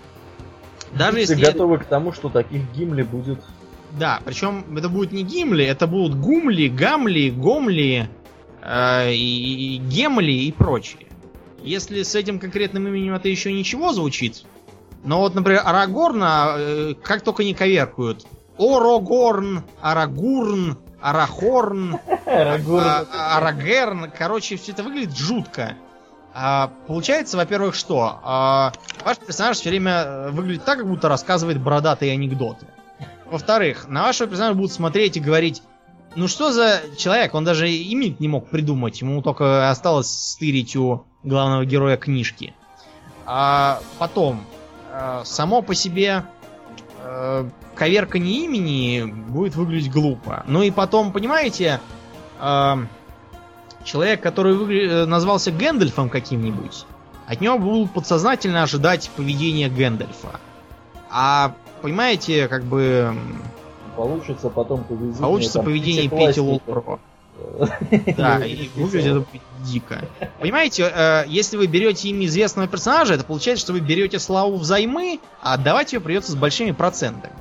A: даже если... готовы к тому, что таких Гимли будет...
B: Да, причем это будет не Гимли, это будут Гумли, Гамли, Гомли, э, и, и Гемли и прочие. Если с этим конкретным именем это еще ничего звучит, но вот, например, Арагорна э, как только не коверкуют. Орогорн, Арагурн, Арахорн, а, Арагерн. Короче, все это выглядит жутко. А, получается, во-первых, что? А, ваш персонаж все время э, выглядит так, как будто рассказывает бородатые анекдоты. Во-вторых, на вашего персонажа будут смотреть и говорить, ну что за человек, он даже имя не мог придумать, ему только осталось стырить у главного героя книжки. А потом, само по себе э, коверкание имени будет выглядеть глупо. Ну и потом, понимаете, э, человек, который выгля... Э, назвался Гэндальфом каким-нибудь, от него будут подсознательно ожидать поведения Гэндальфа. А, понимаете, как бы...
A: Получится потом
B: поведение... Получится поведение Пети Лулпро. Да, и выглядит дико. Понимаете, э, если вы берете имя известного персонажа, это получается, что вы берете славу взаймы, а отдавать ее придется с большими процентами.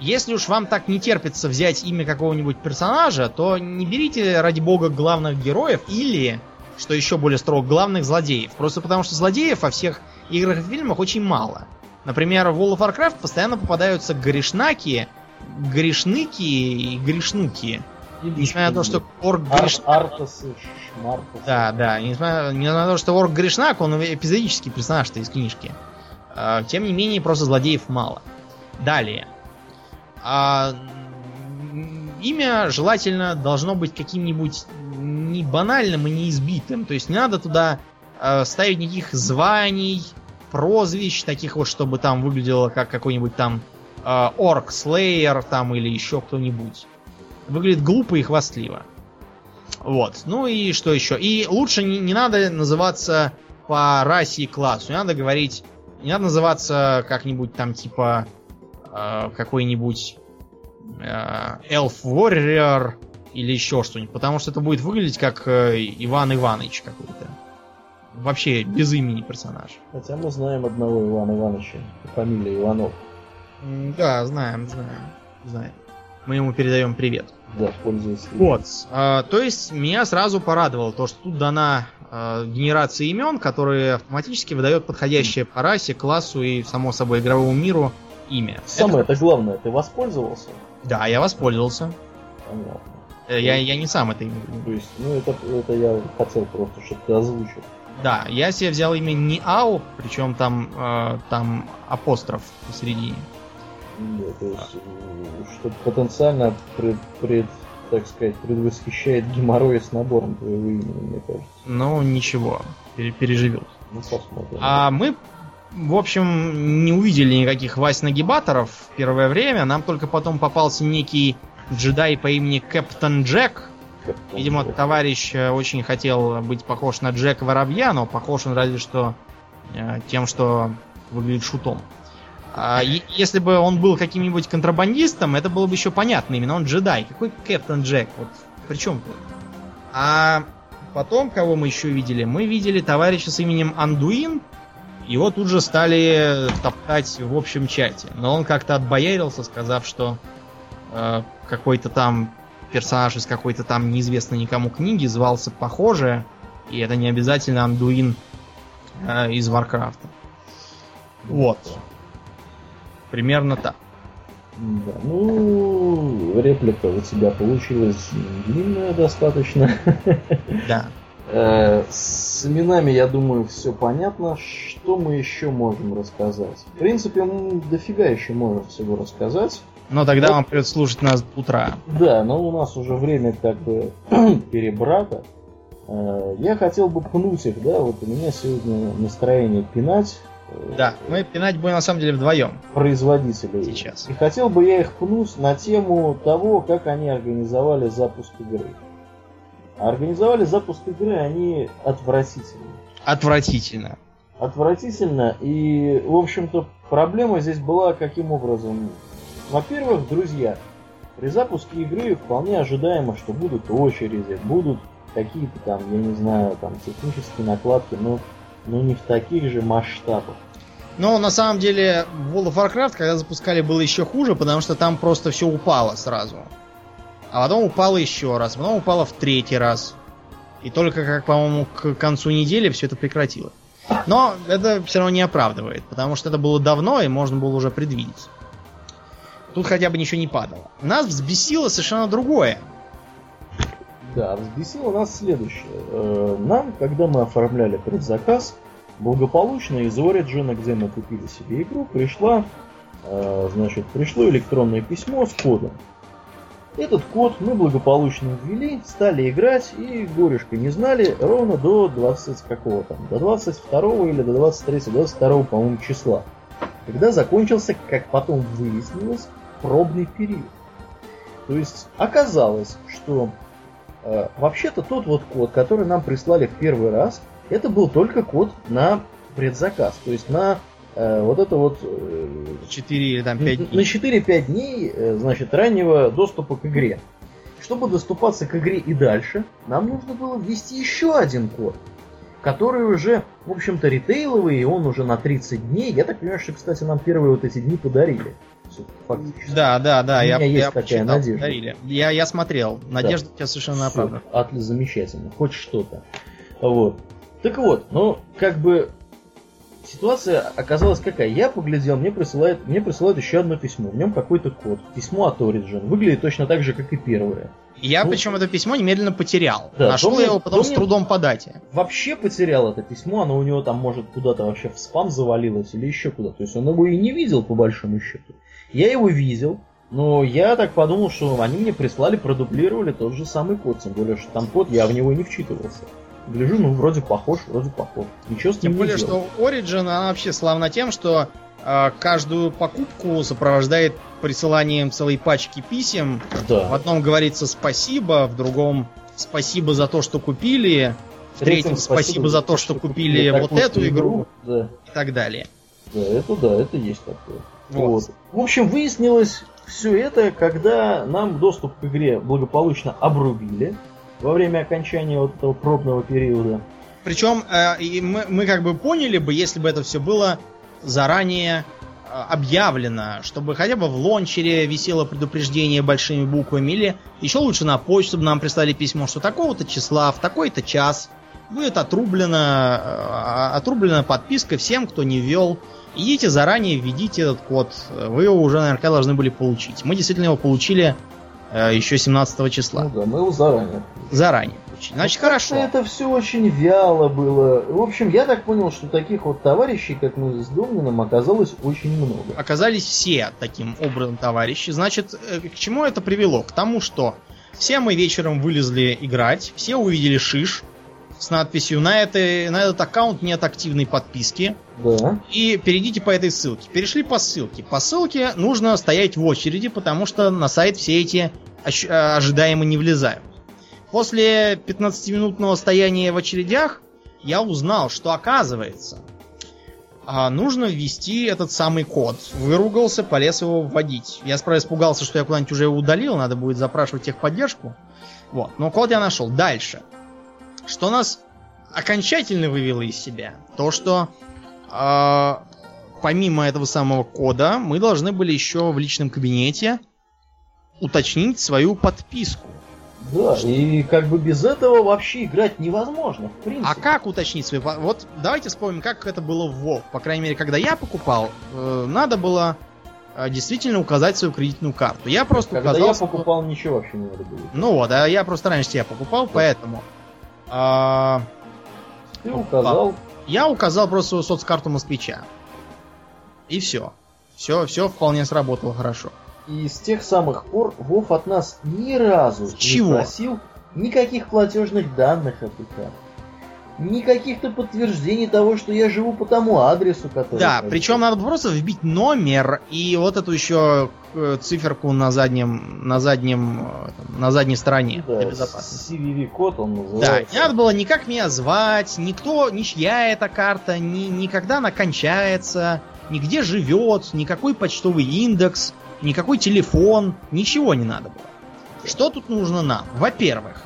B: Если уж вам так не терпится взять имя какого-нибудь персонажа, то не берите, ради бога, главных героев или, что еще более строго, главных злодеев. Просто потому что злодеев во всех играх и фильмах очень мало. Например, в World of Warcraft постоянно попадаются грешнаки, грешныки и грешнуки. Несмотря на то, что грешнак... Артасы, шмартасы. Да, да. Несмотря, несмотря на то, что орк грешнак, он эпизодический персонаж-то из книжки. А, тем не менее, просто злодеев мало. Далее. А, имя желательно должно быть каким-нибудь не банальным и не избитым. То есть не надо туда э, ставить никаких званий, прозвищ, таких вот, чтобы там выглядело как какой-нибудь там э, орк слейер там или еще кто-нибудь. Выглядит глупо и хвастливо. Вот. Ну и что еще? И лучше не, не надо называться по расе и классу. Не надо говорить... Не надо называться как-нибудь там типа э, какой-нибудь э, Elf Warrior или еще что-нибудь. Потому что это будет выглядеть как э, Иван Иванович какой-то. Вообще без имени персонаж.
A: Хотя мы знаем одного Ивана Ивановича. Фамилия Иванов.
B: Да, знаем, знаем. Знаем. Мы ему передаем привет.
A: Да, пользуясь.
B: Вот. А, то есть меня сразу порадовало то, что тут дана а, генерация имен, которые автоматически выдает подходящее по расе, классу и, само собой, игровому миру имя.
A: Самое это главное, ты воспользовался?
B: Да, я воспользовался.
A: Понятно.
B: Э, я, я не сам это имя.
A: То есть, ну это, это я хотел просто, чтобы ты озвучил.
B: Да, я себе взял имя Ниау, причем там, э, там апостроф посередине.
A: Да, то есть, э, что потенциально пред, пред, так сказать, предвосхищает геморрой с набором твоего имени, мне кажется.
B: Ну, ничего, переживет.
A: Ну, посмотрим.
B: А мы в общем, не увидели никаких Вась-нагибаторов в первое время. Нам только потом попался некий джедай по имени Captain Jack. Captain Видимо, Джек. товарищ э, очень хотел быть похож на Джека Воробья, но похож он разве что э, тем, что выглядит шутом. А, если бы он был каким-нибудь контрабандистом, это было бы еще понятно. Именно он джедай. Какой Captain Jack? Вот при чем тут? А потом, кого мы еще видели? Мы видели товарища с именем Андуин, его тут же стали топтать в общем чате. Но он как-то отбоярился, сказав, что э, какой-то там персонаж из какой-то там неизвестной никому книги звался похоже, и это не обязательно Андуин э, из Варкрафта. Вот. Примерно так.
A: Да, ну, реплика у тебя получилась длинная достаточно.
B: Да.
A: Э, с именами, я думаю, все понятно. Что мы еще можем рассказать? В принципе, мы дофига еще можем всего рассказать.
B: Но тогда вот. вам придется слушать нас до утра.
A: Да, но у нас уже время как бы перебрато. Э, я хотел бы пнуть их, да, вот у меня сегодня настроение пинать.
B: Да, мы пинать будем на самом деле вдвоем.
A: Производителей.
B: Сейчас.
A: И хотел бы я их пнуть на тему того, как они организовали запуск игры. А организовали запуск игры они отвратительно.
B: Отвратительно.
A: Отвратительно. И, в общем-то, проблема здесь была каким образом? Во-первых, друзья, при запуске игры вполне ожидаемо, что будут очереди, будут какие-то там, я не знаю, там технические накладки, но, но не в таких же масштабах.
B: Но на самом деле World of Warcraft, когда запускали, было еще хуже, потому что там просто все упало сразу. А потом упало еще раз, потом упало в третий раз. И только, как, по-моему, к концу недели все это прекратилось. Но это все равно не оправдывает, потому что это было давно и можно было уже предвидеть. Тут хотя бы ничего не падало. Нас взбесило совершенно другое.
A: Да, взбесило нас следующее. Э, нам, когда мы оформляли предзаказ, благополучно из Origin, где мы купили себе игру, пришла, э, значит, пришло электронное письмо с кодом. Этот код мы благополучно ввели, стали играть и горюшка не знали ровно до 20 какого там, до 22 или до 23, 22, по-моему, числа. Когда закончился, как потом выяснилось, пробный период. То есть оказалось, что вообще-то тот вот код, который нам прислали в первый раз, это был только код на предзаказ. То есть на Э, вот это вот...
B: 4 или там 5
A: дней. На 4-5 дней, э, значит, раннего доступа к игре. Чтобы доступаться к игре и дальше, нам нужно было ввести еще один код, который уже, в общем-то, ритейловый, и он уже на 30 дней. Я так понимаю, что, кстати, нам первые вот эти дни подарили.
B: Фактически. Да, да, да,
A: У
B: я,
A: меня есть
B: я
A: такая
B: почитал,
A: надежда.
B: Я, я смотрел. Надежда
A: Да.
B: у тебя совершенно оправдана.
A: Отлично, замечательно. Хоть что-то. Вот. Так вот, ну, как бы ситуация оказалась какая? Я поглядел, мне присылают, мне присылают еще одно письмо. В нем какой-то код. Письмо от Origin. Выглядит точно так же, как и первое.
B: Я
A: Ну,
B: причем это письмо немедленно потерял.
A: Да,
B: Нашел я его потом
A: то
B: с трудом по дате.
A: Вообще потерял это письмо, оно у него там может куда-то вообще в спам завалилось или еще куда. То есть он его и не видел по большому счету. Я его видел, но я так подумал, что они мне прислали, продублировали тот же самый код, тем более, что там код, я в него не вчитывался. Гляжу, ну вроде похож, вроде похож. Ничего с ним
B: Тем
A: не
B: более,
A: делал.
B: что Origin, она вообще славна тем, что э, каждую покупку сопровождает присыланием целой пачки писем. В
A: Да.
B: одном говорится спасибо, в другом спасибо за то, что купили, в третьем спасибо за то, что купили вот эту игру
A: Да,
B: и так далее.
A: да, это да, это есть такое.
B: Вот.
A: В общем, выяснилось все это, когда нам доступ к игре благополучно обрубили во время окончания вот этого пробного периода.
B: Причем э, и мы, мы как бы поняли бы, если бы это все было заранее э, объявлено, чтобы хотя бы в лончере висело предупреждение большими буквами, или еще лучше на почту, чтобы нам прислали письмо, что такого-то числа, в такой-то час будет отрублена, э, отрублена подписка всем, кто не ввел. Идите заранее, введите этот код. Вы его уже наверняка должны были получить. Мы действительно его получили э, еще 17 числа.
A: Ну да, мы его заранее.
B: Заранее получили. Значит,
A: Ну,
B: хорошо.
A: Это все очень вяло было. В общем, я так понял, что таких вот товарищей, как мы с Домнином, оказалось очень много.
B: оказались все таким образом товарищи. Значит, э, к чему это привело? К тому, что все мы вечером вылезли играть, все увидели шиш с надписью на, этой, на этот аккаунт нет активной подписки.
A: Да.
B: И перейдите по этой ссылке. Перешли по ссылке. По ссылке нужно стоять в очереди, потому что на сайт все эти э, ожидаемо не влезают. После 15-минутного стояния в очередях я узнал, что оказывается а, нужно ввести этот самый код. Выругался, полез его вводить. Я справа испугался, что я куда-нибудь уже его удалил, надо будет запрашивать техподдержку. Вот, но код я нашел. Дальше. Что нас окончательно вывело из себя? То, что а, помимо этого самого кода, мы должны были еще в личном кабинете уточнить свою подписку.
A: Да, и как бы без этого вообще играть невозможно, в принципе.
B: А как уточнить свою по- Вот давайте вспомним, как это было в WoW. По крайней мере, когда я покупал, э, надо было э, действительно указать свою кредитную карту. Я просто
A: Когда
B: указал...
A: я покупал, ничего вообще не надо было.
B: Ну вот, а я просто раньше тебя покупал, поэтому... а,
A: Ты указал,
B: Я указал просто свою соцкарту москвича. И все. Все, все вполне сработало хорошо.
A: и с тех самых пор Вов от нас ни разу
B: Чего?
A: не просил никаких платежных данных от карты. Никаких-то подтверждений того, что я живу по тому адресу, который...
B: Да, причем надо просто вбить номер и вот эту еще э, циферку на заднем, на заднем, э, на задней стороне
A: да,
B: для безопасности.
A: CVV-код он
B: Да,
A: называется.
B: не надо было никак меня звать, никто, ничья эта карта, ни, никогда она кончается, нигде живет, никакой почтовый индекс, никакой телефон, ничего не надо было. Что тут нужно нам? Во-первых,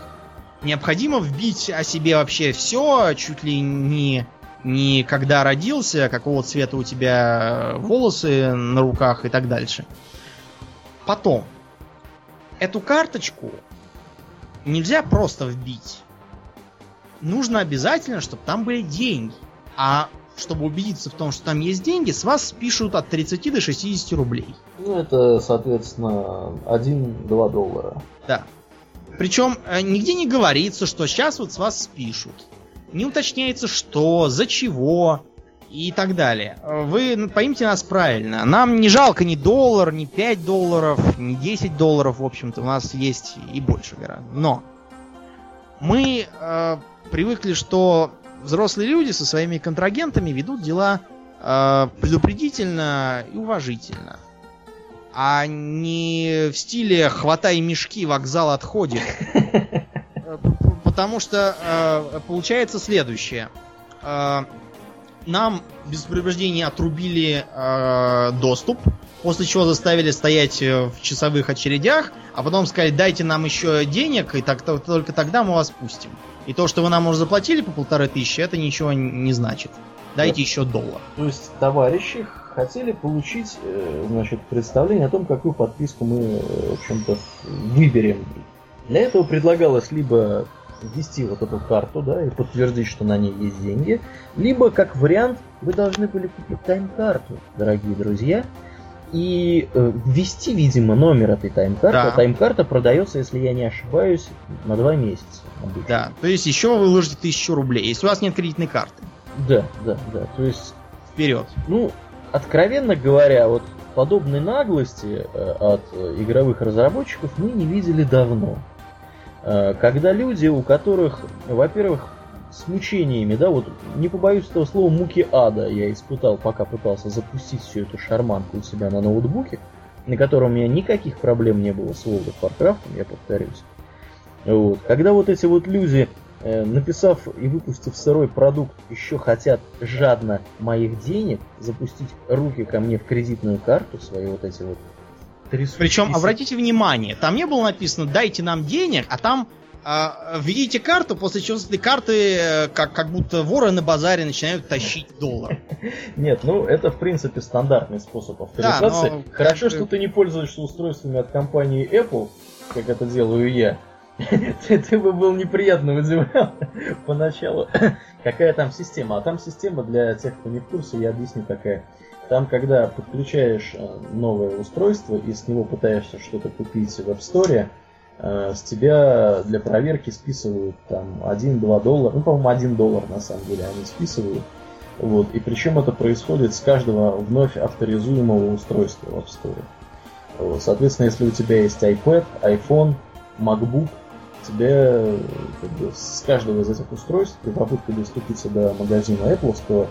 B: необходимо вбить о себе вообще все, чуть ли не, не когда родился, какого цвета у тебя волосы на руках и так дальше. Потом, эту карточку нельзя просто вбить. Нужно обязательно, чтобы там были деньги. А чтобы убедиться в том, что там есть деньги, с вас спишут от 30 до 60 рублей.
A: Ну, это, соответственно, 1-2 доллара.
B: Да. Причем э, нигде не говорится, что сейчас вот с вас спишут. Не уточняется, что, за чего и так далее. Вы поймите нас правильно. Нам не жалко ни доллар, ни 5 долларов, ни 10 долларов, в общем-то. У нас есть и больше гораздо. Но мы э, привыкли, что взрослые люди со своими контрагентами ведут дела э, предупредительно и уважительно а не в стиле «хватай мешки, вокзал отходит». Потому что э, получается следующее. Э, Нам без предупреждения отрубили э, доступ, после чего заставили стоять в часовых очередях, а потом сказали, дайте нам еще денег, и так, то- только тогда мы вас пустим. И то, что вы нам уже заплатили по полторы тысячи, это ничего не значит. Дайте еще доллар.
A: То есть товарищи хотели получить, э, значит, представление о том, какую подписку мы, э, в общем-то, выберем. Для этого предлагалось либо ввести вот эту карту, да, и подтвердить, что на ней есть деньги, либо, как вариант, вы должны были купить тайм-карту, дорогие друзья, и э, ввести, видимо, номер этой тайм-карты.
B: Да.
A: А тайм-карта продается, если я не ошибаюсь, на два месяца. обычно.
B: Да, то есть еще вы выложите тысячу рублей, если у вас нет кредитной карты.
A: Да, да, да. То есть
B: Вперед.
A: Ну, откровенно говоря, вот подобной наглости э, от э, игровых разработчиков мы не видели давно. Э, Когда люди, у которых, во-первых, с мучениями, да, вот не побоюсь этого слова, муки ада я испытал, пока пытался запустить всю эту шарманку у себя на ноутбуке, на котором у меня никаких проблем не было с World of Warcraft, я повторюсь. Вот. Когда вот эти вот люди, написав и выпустив сырой продукт, еще хотят жадно моих денег, запустить руки ко мне в кредитную карту, свои вот эти вот трясущиеся-
B: Причем, обратите внимание, там не было написано «дайте нам денег», а там а, введите карту, после чего с этой карты, э, как, как будто воры на базаре начинают тащить доллар.
A: Нет, ну это в принципе стандартный способ
B: Да,
A: авторизации.
B: но
A: Хорошо, что ты не пользуешься устройствами от компании Apple, как это делаю я. Ты, ты бы был неприятно удивлен поначалу, какая там система. А там система для тех, кто не в курсе, я объясню какая. Там, когда подключаешь э, новое устройство и с него пытаешься что-то купить в App Store, э, с тебя для проверки списывают там 1-2 доллара, ну, по-моему, 1 доллар на самом деле они списывают. Вот. И причем это происходит с каждого вновь авторизуемого устройства в App Store. Вот. Соответственно, если у тебя есть iPad, iPhone, MacBook, тебе как бы, с каждого из этих устройств при попытке доступиться до магазина Apple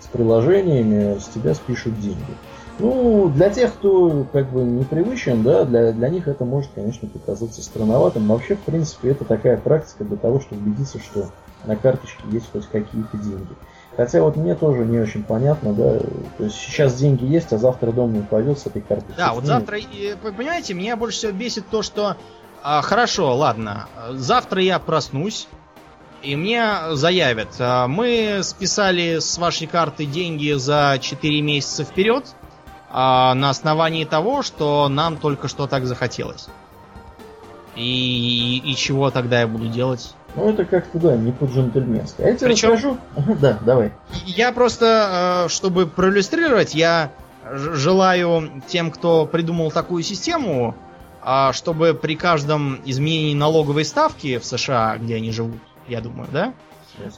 A: с приложениями с тебя спишут деньги. Ну, для тех, кто как бы не привычен, да, для, для них это может, конечно, показаться странноватым. Но вообще, в принципе, это такая практика для того, чтобы убедиться, что на карточке есть хоть какие-то деньги. Хотя вот мне тоже не очень понятно, да, то есть сейчас деньги есть, а завтра дом не упадет с этой карточки.
B: Да, вот завтра, понимаете, меня больше всего бесит то, что а, хорошо, ладно, завтра я проснусь, и мне заявят, а, мы списали с вашей карты деньги за 4 месяца вперед, а, на основании того, что нам только что так захотелось. И, и чего тогда я буду делать?
A: Ну, это как-то, да, не по-джентльменски. А я тебе
B: Причем-
A: расскажу... Да, давай.
B: Я просто, чтобы проиллюстрировать, я желаю тем, кто придумал такую систему, а, чтобы при каждом изменении налоговой ставки в США, где они живут, я думаю, да,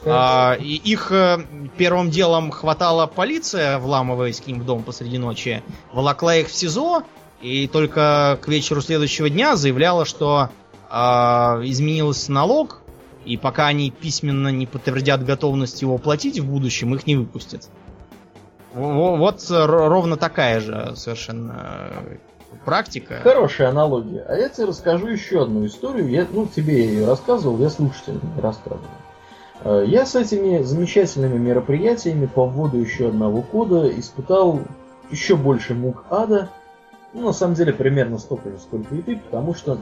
B: а, и их э, первым делом хватала полиция, вламываясь к ним в дом посреди ночи, волокла их в СИЗО, и только к вечеру следующего дня заявляла, что а, изменился налог, И пока они письменно не подтвердят готовность его платить в будущем, их не выпустят. Вот ровно такая же совершенно практика.
A: Хорошая аналогия. А я тебе расскажу еще одну историю. Я, ну, тебе я ее рассказывал, я слушателям рассказывал. Э, я с этими замечательными мероприятиями по вводу еще одного кода испытал еще больше мук ада. Ну, на самом деле, примерно столько же, сколько и ты, потому что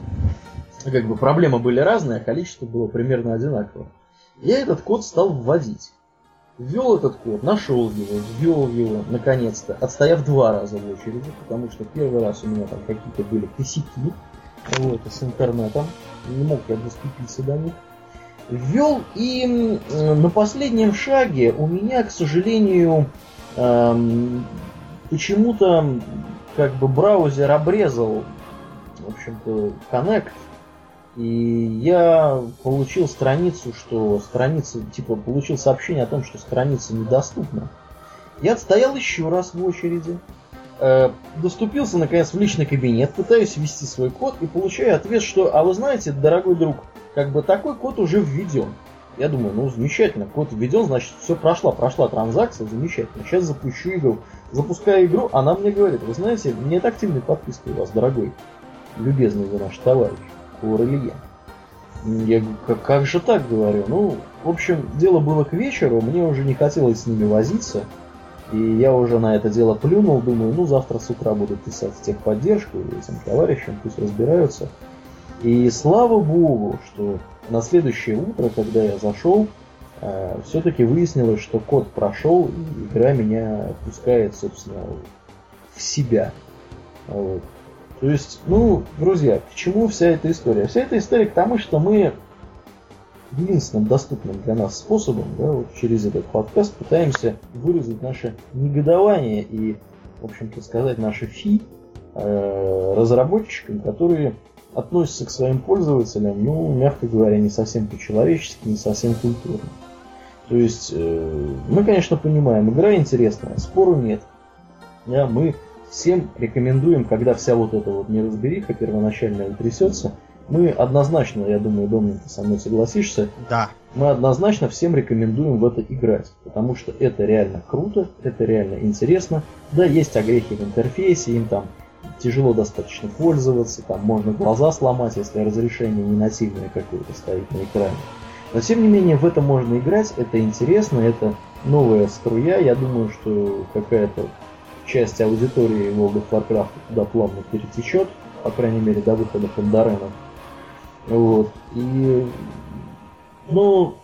A: как бы проблемы были разные, а количество было примерно одинаково. Я этот код стал вводить. Ввел этот код, нашел его, ввел его, наконец-то, отстояв два раза в очереди, потому что первый раз у меня там какие-то были косяки вот, с интернетом, не мог я доступиться до них. Ввел, и на последнем шаге у меня, к сожалению, эм, почему-то как бы браузер обрезал, в общем-то, Connect, и я получил страницу, что страница, типа, получил сообщение о том, что страница недоступна. Я отстоял еще раз в очереди. Э, доступился, наконец, в личный кабинет, пытаюсь ввести свой код и получаю ответ, что, а вы знаете, дорогой друг, как бы такой код уже введен. Я думаю, ну замечательно, код введен, значит все прошла, прошла транзакция, замечательно. Сейчас запущу игру. Запускаю игру, она мне говорит, вы знаете, нет активной подписки у вас, дорогой, любезный вы наш товарищ у Илья. Я как, как же так, говорю. Ну, в общем, дело было к вечеру, мне уже не хотелось с ними возиться. И я уже на это дело плюнул, думаю, ну завтра с утра буду писать техподдержку этим товарищам, пусть разбираются. И слава богу, что на следующее утро, когда я зашел, э, все-таки выяснилось, что код прошел, и игра меня пускает, собственно, в себя. Вот. То есть, ну, друзья, к чему вся эта история? Вся эта история к тому, что мы единственным доступным для нас способом, да, вот через этот подкаст пытаемся выразить наше негодование и, в общем-то, сказать наши фи э, разработчикам, которые относятся к своим пользователям, ну, мягко говоря, не совсем по-человечески, не совсем культурно. То есть, э, мы, конечно, понимаем, игра интересная, спору нет. Да, мы всем рекомендуем, когда вся вот эта вот неразбериха первоначальная утрясется, мы однозначно, я думаю, Домнин, ты со мной согласишься,
B: да.
A: мы однозначно всем рекомендуем в это играть, потому что это реально круто, это реально интересно. Да, есть огрехи в интерфейсе, им там тяжело достаточно пользоваться, там можно глаза сломать, если разрешение не нативное какое-то стоит на экране. Но тем не менее в это можно играть, это интересно, это новая струя, я думаю, что какая-то часть аудитории World of Warcraft туда плавно перетечет, по крайней мере, до выхода Фандарена. Вот. И, ну,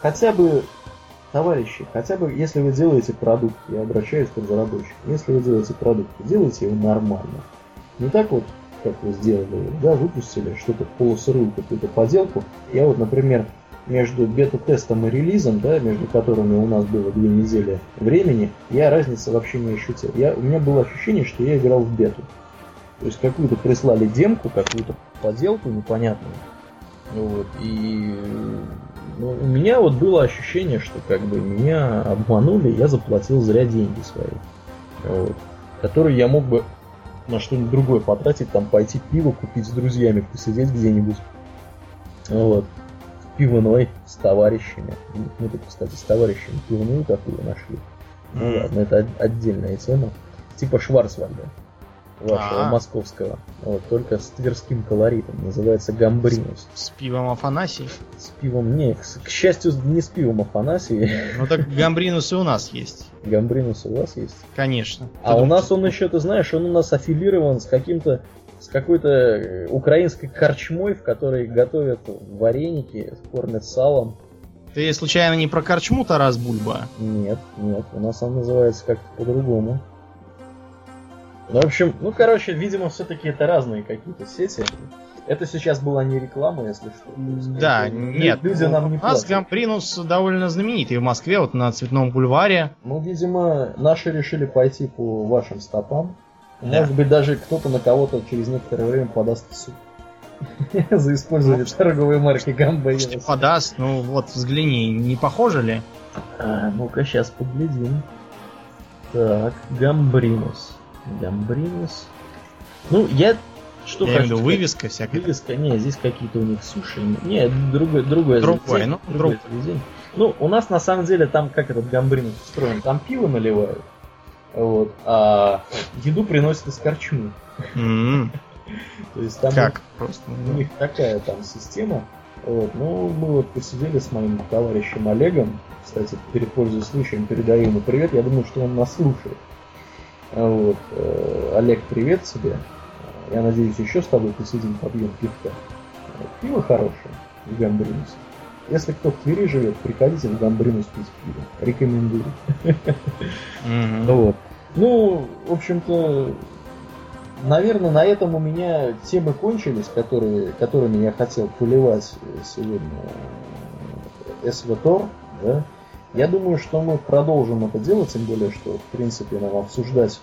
A: хотя бы, товарищи, хотя бы, если вы делаете продукт, я обращаюсь к разработчикам, если вы делаете продукт, делайте его нормально. Не так вот, как вы сделали, да, выпустили что-то полусырую какую-то поделку. Я вот, например, между бета-тестом и релизом, да, между которыми у нас было две недели времени, я разницы вообще не ощутил. Я, у меня было ощущение, что я играл в бету. То есть какую-то прислали демку, какую-то поделку непонятную. Вот, и ну, у меня вот было ощущение, что как бы меня обманули, я заплатил зря деньги свои. Вот, которые я мог бы на что-нибудь другое потратить, там пойти пиво купить с друзьями, посидеть где-нибудь. Вот пивной с товарищами. Мы тут, кстати, с товарищами пивную такую нашли. Ну mm. ладно, это отдельная тема. Типа Шварцвальда вашего А-а-а. московского. Вот, только с тверским колоритом. Называется Гамбринус.
B: С, с пивом Афанасий?
A: С пивом, не, к, к счастью, не с пивом Афанасий.
B: Ну так Гамбринус и у нас есть.
A: Гамбринус у вас есть?
B: Конечно.
A: А у нас он еще, ты знаешь, он у нас аффилирован с каким-то с какой-то э, украинской корчмой, в которой готовят вареники, кормят салом.
B: Ты случайно не про корчму Тарас Бульба?
A: Нет, нет, у нас он называется как-то по-другому. Ну, в общем, ну, короче, видимо, все-таки это разные какие-то сети. Это сейчас была не реклама, если что.
B: Да, это, нет. Люди нам не У нас Гампринус довольно знаменитый в Москве, вот на Цветном бульваре.
A: Ну, видимо, наши решили пойти по вашим стопам. Может быть, даже кто-то на кого-то через некоторое время подаст в суд. За использование ну, торговой марки Гамбейнус.
B: Подаст, ну вот взгляни, не похоже ли?
A: А, ну-ка, сейчас поглядим. Так, Гамбринус. Гамбринус. Ну, я, Что
B: Я имею
A: хочу
B: виду
A: сказать.
B: вывеска всякая.
A: Вывеска, не, здесь какие-то у них суши. Не, другое, другое
B: Другое, ну,
A: другое. Ну, у нас на самом деле там, как этот гамбрин устроен, там пиво наливают, вот, а еду приносят из корчмы.
B: М,
A: То есть там
B: Как? Просто.
A: у них такая там система. Вот, ну, мы вот посидели с моим товарищем Олегом, кстати, перепользуясь случаем, передаю ему привет, я думаю, что он нас слушает. Вот, э, Олег, привет тебе. Я надеюсь, еще с тобой посидим, побьем пивка. Пиво хорошее в Гамбринусе. Если кто в Твери живет, приходите в Гамбринус пить пиво. Рекомендую.
B: Мгм.
A: Вот. Ну, в общем-то, наверное, на этом у меня темы кончились, которые, которыми я хотел поливать сегодня СВТОР. Да? Я думаю, что мы продолжим это делать, тем более, что, в принципе, нам обсуждать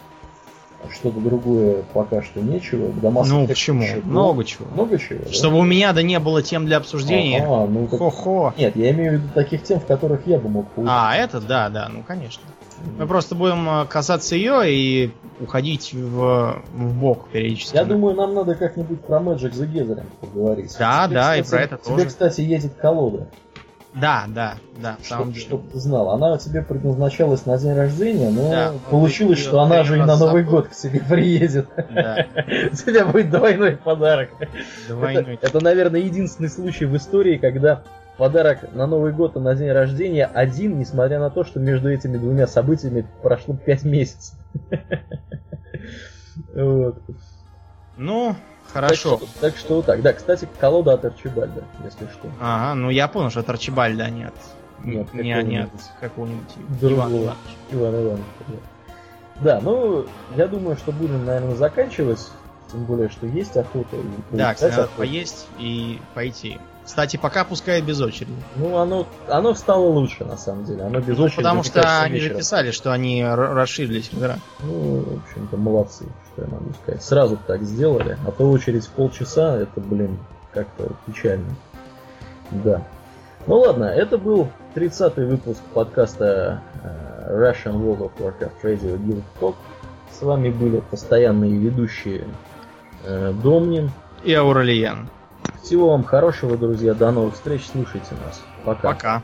A: что-то другое пока что нечего. До Mass
B: Ну почему?
A: еще
B: Много чего.
A: Много чего, да?
B: Чтобы у меня да не было тем для обсуждения.
A: А, ну, так-
B: Хо-хо.
A: Нет, я имею в виду таких тем, в которых я бы мог поучаствовать.
B: А, это да, да, ну конечно. Мы просто будем э, касаться ее и уходить в, в бок периодически.
A: Я думаю, нам надо как-нибудь про Magic the Gathering поговорить.
B: Да, да, и
A: кстати,
B: про это
A: тебе,
B: тоже.
A: кстати, едет колода.
B: Да, да, да, в самом
A: Чтоб,
B: деле.
A: чтоб ты знал. Она тебе предназначалась на день рождения, но
B: Да,
A: получилось, что она же и на Новый
B: забыл.
A: год к тебе приедет.
B: Да,
A: У тебя будет двойной подарок.
B: двойной.
A: Это, это, наверное, единственный случай в истории, когда подарок на Новый год и на день рождения один, несмотря на то, что между этими двумя событиями прошло 5 месяцев. Вот.
B: Ну, хорошо.
A: Так что, так что так. Да, кстати, колода от Арчибальда, если что.
B: Ага, ну я понял, что это Арчибальда, а нет.
A: Нет,
B: не, а нет
A: какого-нибудь
B: какого-нибудь
A: другого.
B: Ивана Ивановича.
A: Иван Иванович. Да. Да, ну, я думаю, что будем, наверное, заканчивать. Тем более, что есть охота. и
B: Да, кстати, надо
A: охоту.
B: поесть и пойти. Кстати, пока пускай без очереди.
A: Ну, оно, оно стало лучше, на самом деле. Оно без
B: Ну,
A: очереди,
B: потому что они же писали, что они р- расширили сервера.
A: Ну, в общем-то, молодцы, что я могу сказать. Сразу так сделали, а то очередь в полчаса, это, блин, как-то печально. Да. Ну ладно, это был 30-й выпуск подкаста э, Russian World of Warcraft Radio Guild Talk. С вами были постоянные ведущие э, Домнин.
B: И Ауралиян.
A: Всего вам хорошего, друзья. До новых встреч. Слушайте нас. Пока.
B: Пока.